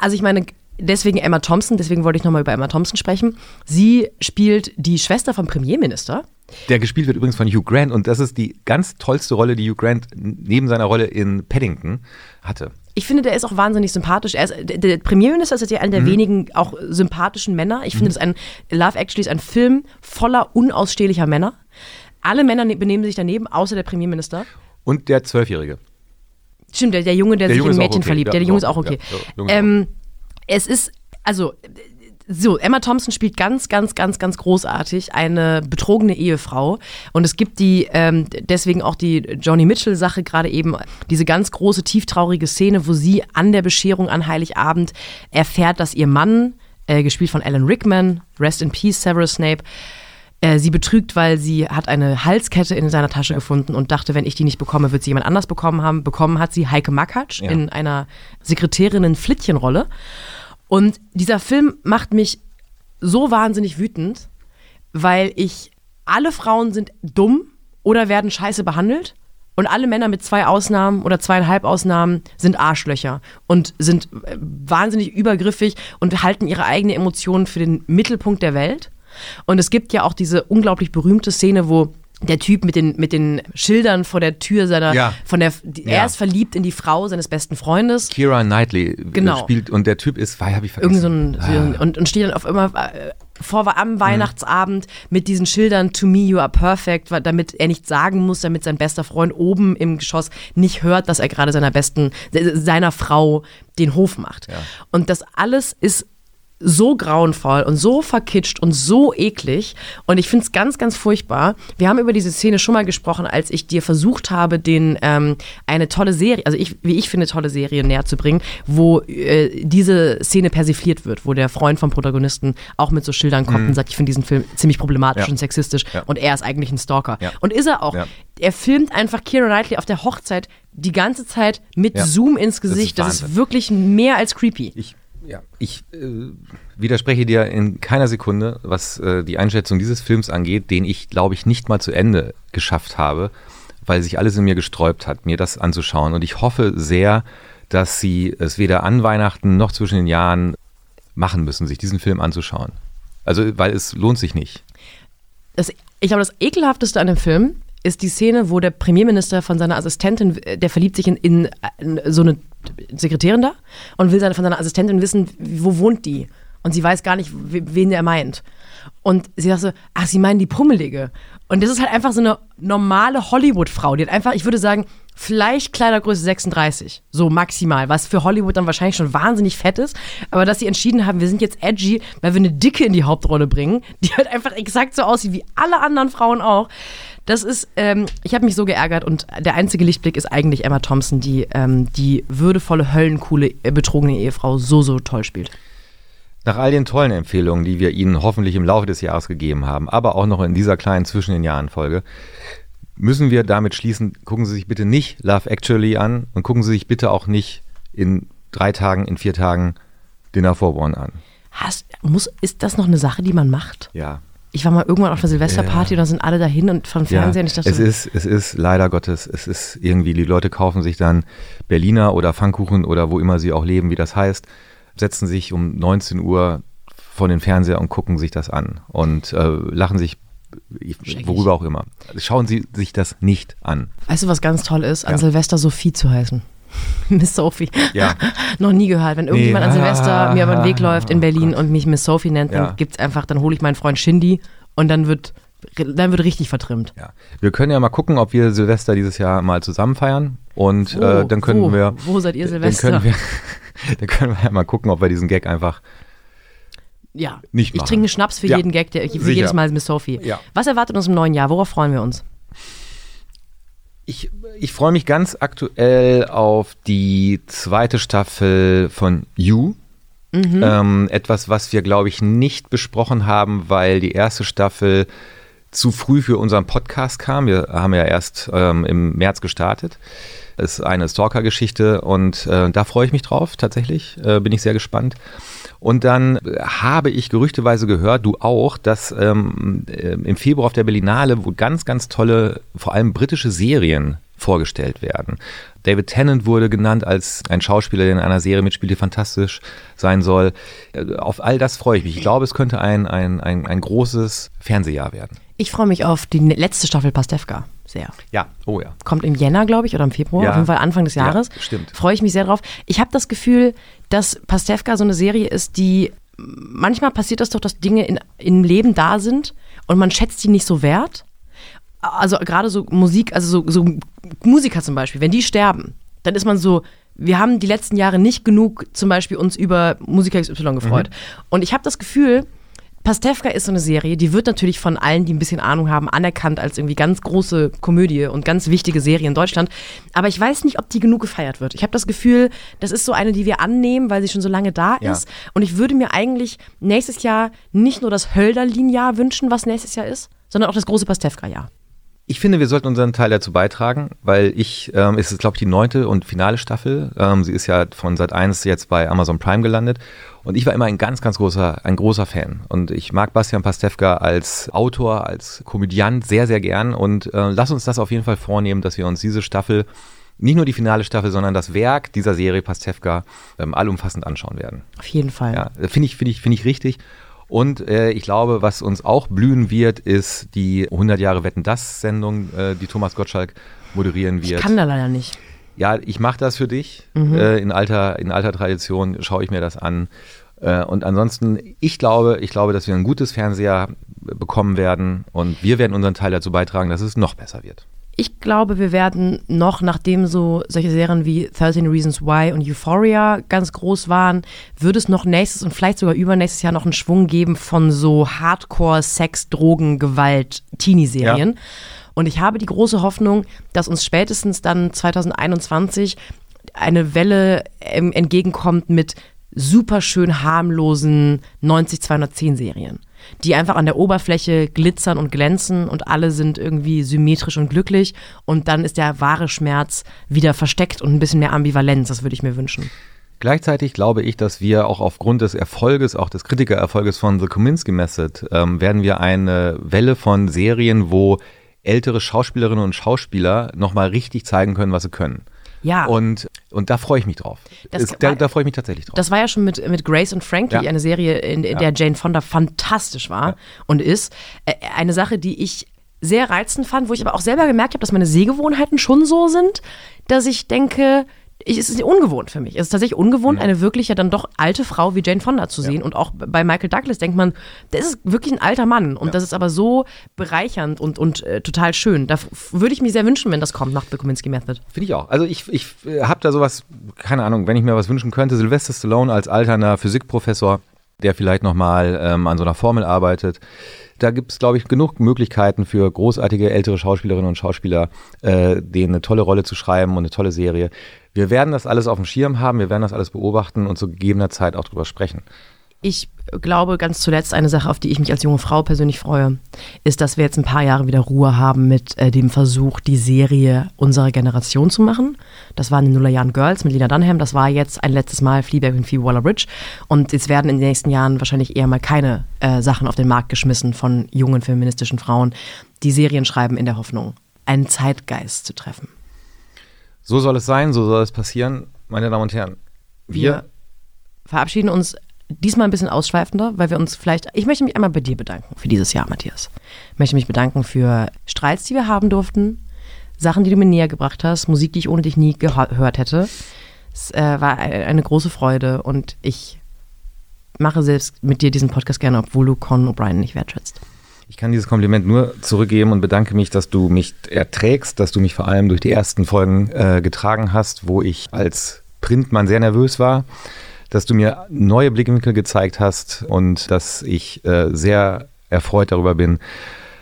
Also ich meine, deswegen Emma Thompson, deswegen wollte ich nochmal über Emma Thompson sprechen. Sie spielt die Schwester vom Premierminister. Der gespielt wird übrigens von Hugh Grant und das ist die ganz tollste Rolle, die Hugh Grant neben seiner Rolle in Paddington hatte. Ich finde, der ist auch wahnsinnig sympathisch. Er ist, der, Premierminister ist ja einer der wenigen auch sympathischen Männer. Ich finde, das ist ein Love Actually ist ein Film voller unausstehlicher Männer. Alle Männer ne- benehmen sich daneben, außer der Premierminister. Und der Zwölfjährige. Stimmt, der, der Junge, der, Der sich Junge in Mädchen okay. verliebt. Ja, Der, der Junge ist auch okay. ja, ist ähm, es ist, also, so, Emma Thompson spielt ganz, ganz, ganz, ganz großartig eine betrogene Ehefrau. Und es gibt die, ähm, deswegen auch die Joni Mitchell-Sache gerade eben, diese ganz große, tieftraurige Szene, wo sie an der Bescherung an Heiligabend erfährt, dass ihr Mann, äh, gespielt von Alan Rickman, Rest in Peace, Severus Snape, äh, sie betrügt, weil sie hat eine Halskette in seiner Tasche gefunden und dachte, wenn ich die nicht bekomme, wird sie jemand anders bekommen haben. Bekommen hat sie Heike Makatsch Ja. in einer Sekretärinnen-Flittchenrolle. Und dieser Film macht mich so wahnsinnig wütend, weil ich, alle Frauen sind dumm oder werden scheiße behandelt und alle Männer mit zwei Ausnahmen oder zweieinhalb Ausnahmen sind Arschlöcher und sind äh, wahnsinnig übergriffig und halten ihre eigenen Emotionen für den Mittelpunkt der Welt. Und es gibt ja auch diese unglaublich berühmte Szene, wo der Typ mit den, mit den Schildern vor der Tür seiner, Ja. von der, die, Ja. er ist verliebt in die Frau seines besten Freundes. Kira Knightley äh, Genau. spielt und der Typ ist, habe ich Irgend vergessen. so ein, ein und, und steht dann auf immer äh, vor am Weihnachtsabend mit diesen Schildern To me you are perfect, damit er nichts sagen muss, damit sein bester Freund oben im Geschoss nicht hört, dass er gerade seiner besten se- seiner Frau den Hof macht. Und das alles ist so grauenvoll und so verkitscht und so eklig. Und ich finde es ganz, ganz furchtbar. Wir haben über diese Szene schon mal gesprochen, als ich dir versucht habe, den ähm, eine tolle Serie, also ich, wie ich finde, tolle Serie näher zu bringen, wo äh, diese Szene persifliert wird, wo der Freund vom Protagonisten auch mit so Schildern kommt und sagt, ich finde diesen Film ziemlich problematisch Mhm. Ja. und sexistisch Ja. und er ist eigentlich ein Stalker. Ja. Und ist er auch. Er filmt einfach Keira Knightley auf der Hochzeit die ganze Zeit mit. Zoom ins ist Gesicht. Das ist, Wahnsinn. wirklich mehr als creepy. Ich, ja, ich äh, widerspreche dir in keiner Sekunde, was äh, die Einschätzung dieses Films angeht, den ich, glaube ich, nicht mal zu Ende geschafft habe, weil sich alles in mir gesträubt hat, mir das anzuschauen. Und ich hoffe sehr, dass sie es weder an Weihnachten noch zwischen den Jahren machen müssen, sich diesen Film anzuschauen. Also, weil es lohnt sich nicht. das, ich glaube, das ekelhafteste an dem Film ist die Szene, wo der Premierminister von seiner Assistentin, äh, der verliebt sich in, in, in so eine Sekretärin da und will seine, von seiner Assistentin wissen, wo wohnt die. Und sie weiß gar nicht, we- wen er meint. Und sie sagt so, ach, sie meinen die Pummelige. Und das ist halt einfach so eine normale Hollywood-Frau. Die hat einfach, ich würde sagen, vielleicht Kleidergröße 36. So maximal. Was für Hollywood dann wahrscheinlich schon wahnsinnig fett ist. Aber dass sie entschieden haben, wir sind jetzt edgy, weil wir eine Dicke in die Hauptrolle bringen, die halt einfach exakt so aussieht wie alle anderen Frauen auch. Das ist, ähm, ich habe mich so geärgert und der einzige Lichtblick ist eigentlich Emma Thompson, die ähm, die würdevolle, höllencoole, äh, betrogene Ehefrau so, so toll spielt. Nach all den tollen Empfehlungen, die wir Ihnen hoffentlich im Laufe des Jahres gegeben haben, aber auch noch in dieser kleinen Zwischen den Jahren Folge, müssen wir damit schließen, gucken Sie sich bitte nicht Love Actually an und gucken Sie sich bitte auch nicht in drei Tagen, in vier Tagen Dinner for One an. Hast, muss, ist das noch eine Sache, die man macht? Ja. Ich war mal irgendwann auf einer Silvesterparty und da sind alle dahin und vom Ja, Fernsehen. ich dachte, es ist, es ist leider Gottes, es ist irgendwie, die Leute kaufen sich dann Berliner oder Pfannkuchen oder wo immer sie auch leben, wie das heißt, setzen sich um 19 Uhr vor den Fernseher und gucken sich das an und äh, lachen sich, worüber auch immer. Schauen Sie sich das nicht an. weißt du, was ganz toll ist, an Ja. Silvester Sophie zu heißen? [LAUGHS] Miss Sophie. Ja. [LAUGHS] Noch nie gehört. Wenn irgendjemand an Nee. Silvester mir über den Weg läuft in Oh Berlin Gott. und mich Miss Sophie nennt, dann Ja. gibt's einfach, dann hole ich meinen Freund Shindy und dann wird, dann wird richtig vertrimmt. Ja. Wir können ja mal gucken, ob wir Silvester dieses Jahr mal zusammen feiern und Wo? äh, dann können Wo? wir. Wo seid ihr Silvester? Dann können, wir, [LAUGHS] dann können wir ja mal gucken, ob wir diesen Gag einfach Ja. Nicht ich trinke einen Schnaps für Ja. jeden Gag, der, für Sicher. jedes Mal Miss Sophie. Ja. Was erwartet uns im neuen Jahr? Worauf freuen wir uns? Ich, ich freue mich ganz aktuell auf die zweite Staffel von You. Ähm, etwas, was wir, glaube ich, nicht besprochen haben, weil die erste Staffel zu früh für unseren Podcast kam. Wir haben ja erst ähm, im März gestartet. Ist eine Stalker-Geschichte und äh, da freue ich mich drauf, tatsächlich. Äh, bin ich sehr gespannt. Und dann habe ich gerüchteweise gehört, du auch, dass ähm, äh, im Februar auf der Berlinale wo ganz, ganz tolle, vor allem britische Serien vorgestellt werden. David Tennant wurde genannt als ein Schauspieler, der in einer Serie mitspielt, die fantastisch sein soll. Äh, Auf all das freue ich mich. Ich glaube, es könnte ein, ein, ein, ein großes Fernsehjahr werden. Ich freue mich auf die letzte Staffel Pastewka sehr. Ja, oh ja. Kommt im Jänner, glaube ich, oder im Februar, Ja. auf jeden Fall Anfang des Ja, Jahres. stimmt. Freue ich mich sehr drauf. Ich habe das Gefühl, dass Pastewka so eine Serie ist, die manchmal passiert das doch, dass Dinge in, im Leben da sind und man schätzt die nicht so wert. Also gerade so Musik, also so, so Musiker zum Beispiel, wenn die sterben, dann ist man so, wir haben die letzten Jahre nicht genug zum Beispiel uns über Musiker XY gefreut. Und ich habe das Gefühl, Pastewka ist so eine Serie, die wird natürlich von allen, die ein bisschen Ahnung haben, anerkannt als irgendwie ganz große Komödie und ganz wichtige Serie in Deutschland. Aber ich weiß nicht, ob die genug gefeiert wird. Ich habe das Gefühl, das ist so eine, die wir annehmen, weil sie schon so lange da Ja. ist. Und ich würde mir eigentlich nächstes Jahr nicht nur das Hölderlin-Jahr wünschen, was nächstes Jahr ist, sondern auch das große Pastewka-Jahr. Ich finde, wir sollten unseren Teil dazu beitragen, weil ich, ähm, es ist, glaube ich, die neunte und finale Staffel. Ähm, sie ist ja von Sat 1 jetzt bei Amazon Prime gelandet. Und ich war immer ein ganz, ganz großer, ein großer Fan. Und ich mag Bastian Pastewka als Autor, als Komödiant sehr, sehr gern. Und äh, lass uns das auf jeden Fall vornehmen, dass wir uns diese Staffel, nicht nur die finale Staffel, sondern das Werk dieser Serie Pastewka ähm, allumfassend anschauen werden. Auf jeden Fall. Ja, finde ich, finde ich, finde ich richtig. Und äh, ich glaube, was uns auch blühen wird, ist die 100 Jahre Wetten das Sendung, äh, die Thomas Gottschalk moderieren wird. Ich kann da leider nicht. Ja, ich mache das für dich. Äh, in, alter, in alter Tradition schaue ich mir das an. Äh, und ansonsten, ich glaube, ich glaube, dass wir ein gutes Fernseher bekommen werden und wir werden unseren Teil dazu beitragen, dass es noch besser wird. Ich glaube, wir werden noch, nachdem so solche Serien wie 13 Reasons Why und Euphoria ganz groß waren, würde es noch nächstes und vielleicht sogar übernächstes Jahr noch einen Schwung geben von so Hardcore, Sex, Drogen, Gewalt, Teenie-Serien. Ja. Und ich habe die große Hoffnung, dass uns spätestens dann 2021 eine Welle entgegenkommt mit super schön harmlosen 90-210-Serien, die einfach an der Oberfläche glitzern und glänzen und alle sind irgendwie symmetrisch und glücklich und dann ist der wahre Schmerz wieder versteckt und ein bisschen mehr Ambivalenz, das würde ich mir wünschen. Gleichzeitig glaube ich, dass wir auch aufgrund des Erfolges, auch des Kritikererfolges von The Kominsky Method, ähm, werden wir eine Welle von Serien, wo ältere Schauspielerinnen und Schauspieler nochmal richtig zeigen können, was sie können. Ja. Und, und da freue ich mich drauf. Das Es, war- da, da freue ich mich tatsächlich drauf. Das war ja schon mit, mit Grace und Frankie, Ja. eine Serie, in, in der Jane Fonda fantastisch war und ist. Eine Sache, die ich sehr reizend fand, wo ich aber auch selber gemerkt habe, dass meine Sehgewohnheiten schon so sind, dass ich denke, ich, es ist ungewohnt für mich. Es ist tatsächlich ungewohnt, eine wirklich ja dann doch alte Frau wie Jane Fonda zu sehen. Und auch bei Michael Douglas denkt man, der ist wirklich ein alter Mann. Und das ist aber so bereichernd und, und äh, total schön. Da würde ich mir sehr wünschen, wenn das kommt nach The Kominsky Method. Finde ich auch. Also ich, ich habe da sowas, keine Ahnung, wenn ich mir was wünschen könnte, Sylvester Stallone als alterner Physikprofessor, der vielleicht nochmal ähm, an so einer Formel arbeitet. Da gibt es, glaube ich, genug Möglichkeiten für großartige ältere Schauspielerinnen und Schauspieler, äh, denen eine tolle Rolle zu schreiben und eine tolle Serie. Wir werden das alles auf dem Schirm haben, wir werden das alles beobachten und zu gegebener Zeit auch drüber sprechen. Ich glaube ganz zuletzt eine Sache, auf die ich mich als junge Frau persönlich freue, ist, dass wir jetzt ein paar Jahre wieder Ruhe haben mit äh, dem Versuch, die Serie unserer Generation zu machen. Das waren in den Nullerjahren Girls mit Lena Dunham. Das war jetzt ein letztes Mal Fleabag und Phoebe Waller-Bridge. Und jetzt werden in den nächsten Jahren wahrscheinlich eher mal keine äh, Sachen auf den Markt geschmissen von jungen feministischen Frauen, die Serien schreiben in der Hoffnung, einen Zeitgeist zu treffen. So soll es sein, so soll es passieren, meine Damen und Herren. Wir verabschieden uns diesmal ein bisschen ausschweifender, weil wir uns vielleicht. Ich möchte mich einmal bei dir bedanken für dieses Jahr, Matthias. Ich möchte mich bedanken für Streits, die wir haben durften, Sachen, die du mir näher gebracht hast, Musik, die ich ohne dich nie gehört hätte. Es äh, war e- eine große Freude und ich mache selbst mit dir diesen Podcast gerne, obwohl du Conan O'Brien nicht wertschätzt. Ich kann dieses Kompliment nur zurückgeben und bedanke mich, dass du mich erträgst, dass du mich vor allem durch die ersten Folgen äh, getragen hast, wo ich als Printmann sehr nervös war, dass du mir neue Blickwinkel gezeigt hast und dass ich äh, sehr erfreut darüber bin,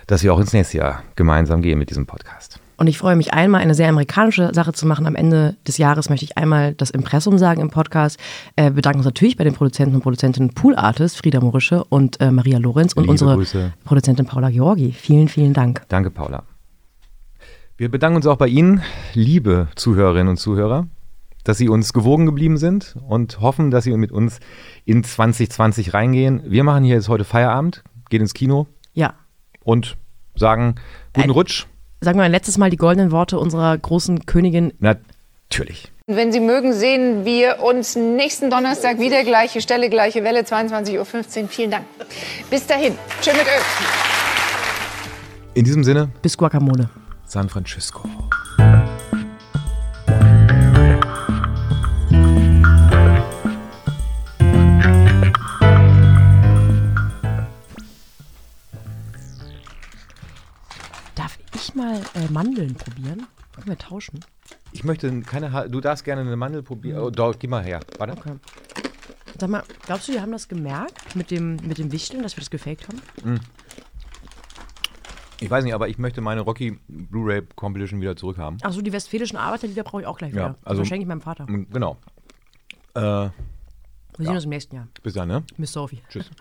dass wir auch ins nächste Jahr gemeinsam gehen mit diesem Podcast. Und ich freue mich einmal, eine sehr amerikanische Sache zu machen. Am Ende des Jahres möchte ich einmal das Impressum sagen im Podcast. Äh, bedanken uns natürlich bei den Produzenten und Produzentinnen Pool Artist, Frieda Morische und äh, Maria Lorenz und Liebe unsere Grüße. Produzentin Paula Georgi. Vielen, vielen Dank. Danke, Paula. Wir bedanken uns auch bei Ihnen, liebe Zuhörerinnen und Zuhörer, dass Sie uns gewogen geblieben sind und hoffen, dass Sie mit uns in 2020 reingehen. Wir machen hier jetzt heute Feierabend, gehen ins Kino Ja. und sagen guten Ein- Rutsch. Sagen wir ein letztes Mal die goldenen Worte unserer großen Königin. Natürlich. Wenn Sie mögen, sehen wir uns nächsten Donnerstag wieder. Gleiche Stelle, gleiche Welle, 22.15 Uhr. Vielen Dank. Bis dahin. Tschö mit Ö. In diesem Sinne, Bis Guacamole. San Francisco. Mal äh, Mandeln probieren? Können wir tauschen? Ich möchte keine, ha du darfst gerne eine Mandel probieren. Oh, doch, gib mal her. Warte. Okay. Sag mal, glaubst du, die haben das gemerkt mit dem, mit dem Wichteln, dass wir das gefaked haben? Ich weiß nicht, aber ich möchte meine Rocky Blu-ray Compilation wieder zurückhaben. Achso, die westfälischen Arbeiterlieder brauche ich auch gleich Ja, wieder. also- Also schenke ich meinem Vater. Genau. Äh, Wir sehen uns im nächsten Jahr. bis dann, ne? Miss Sophie. Tschüss. [LAUGHS]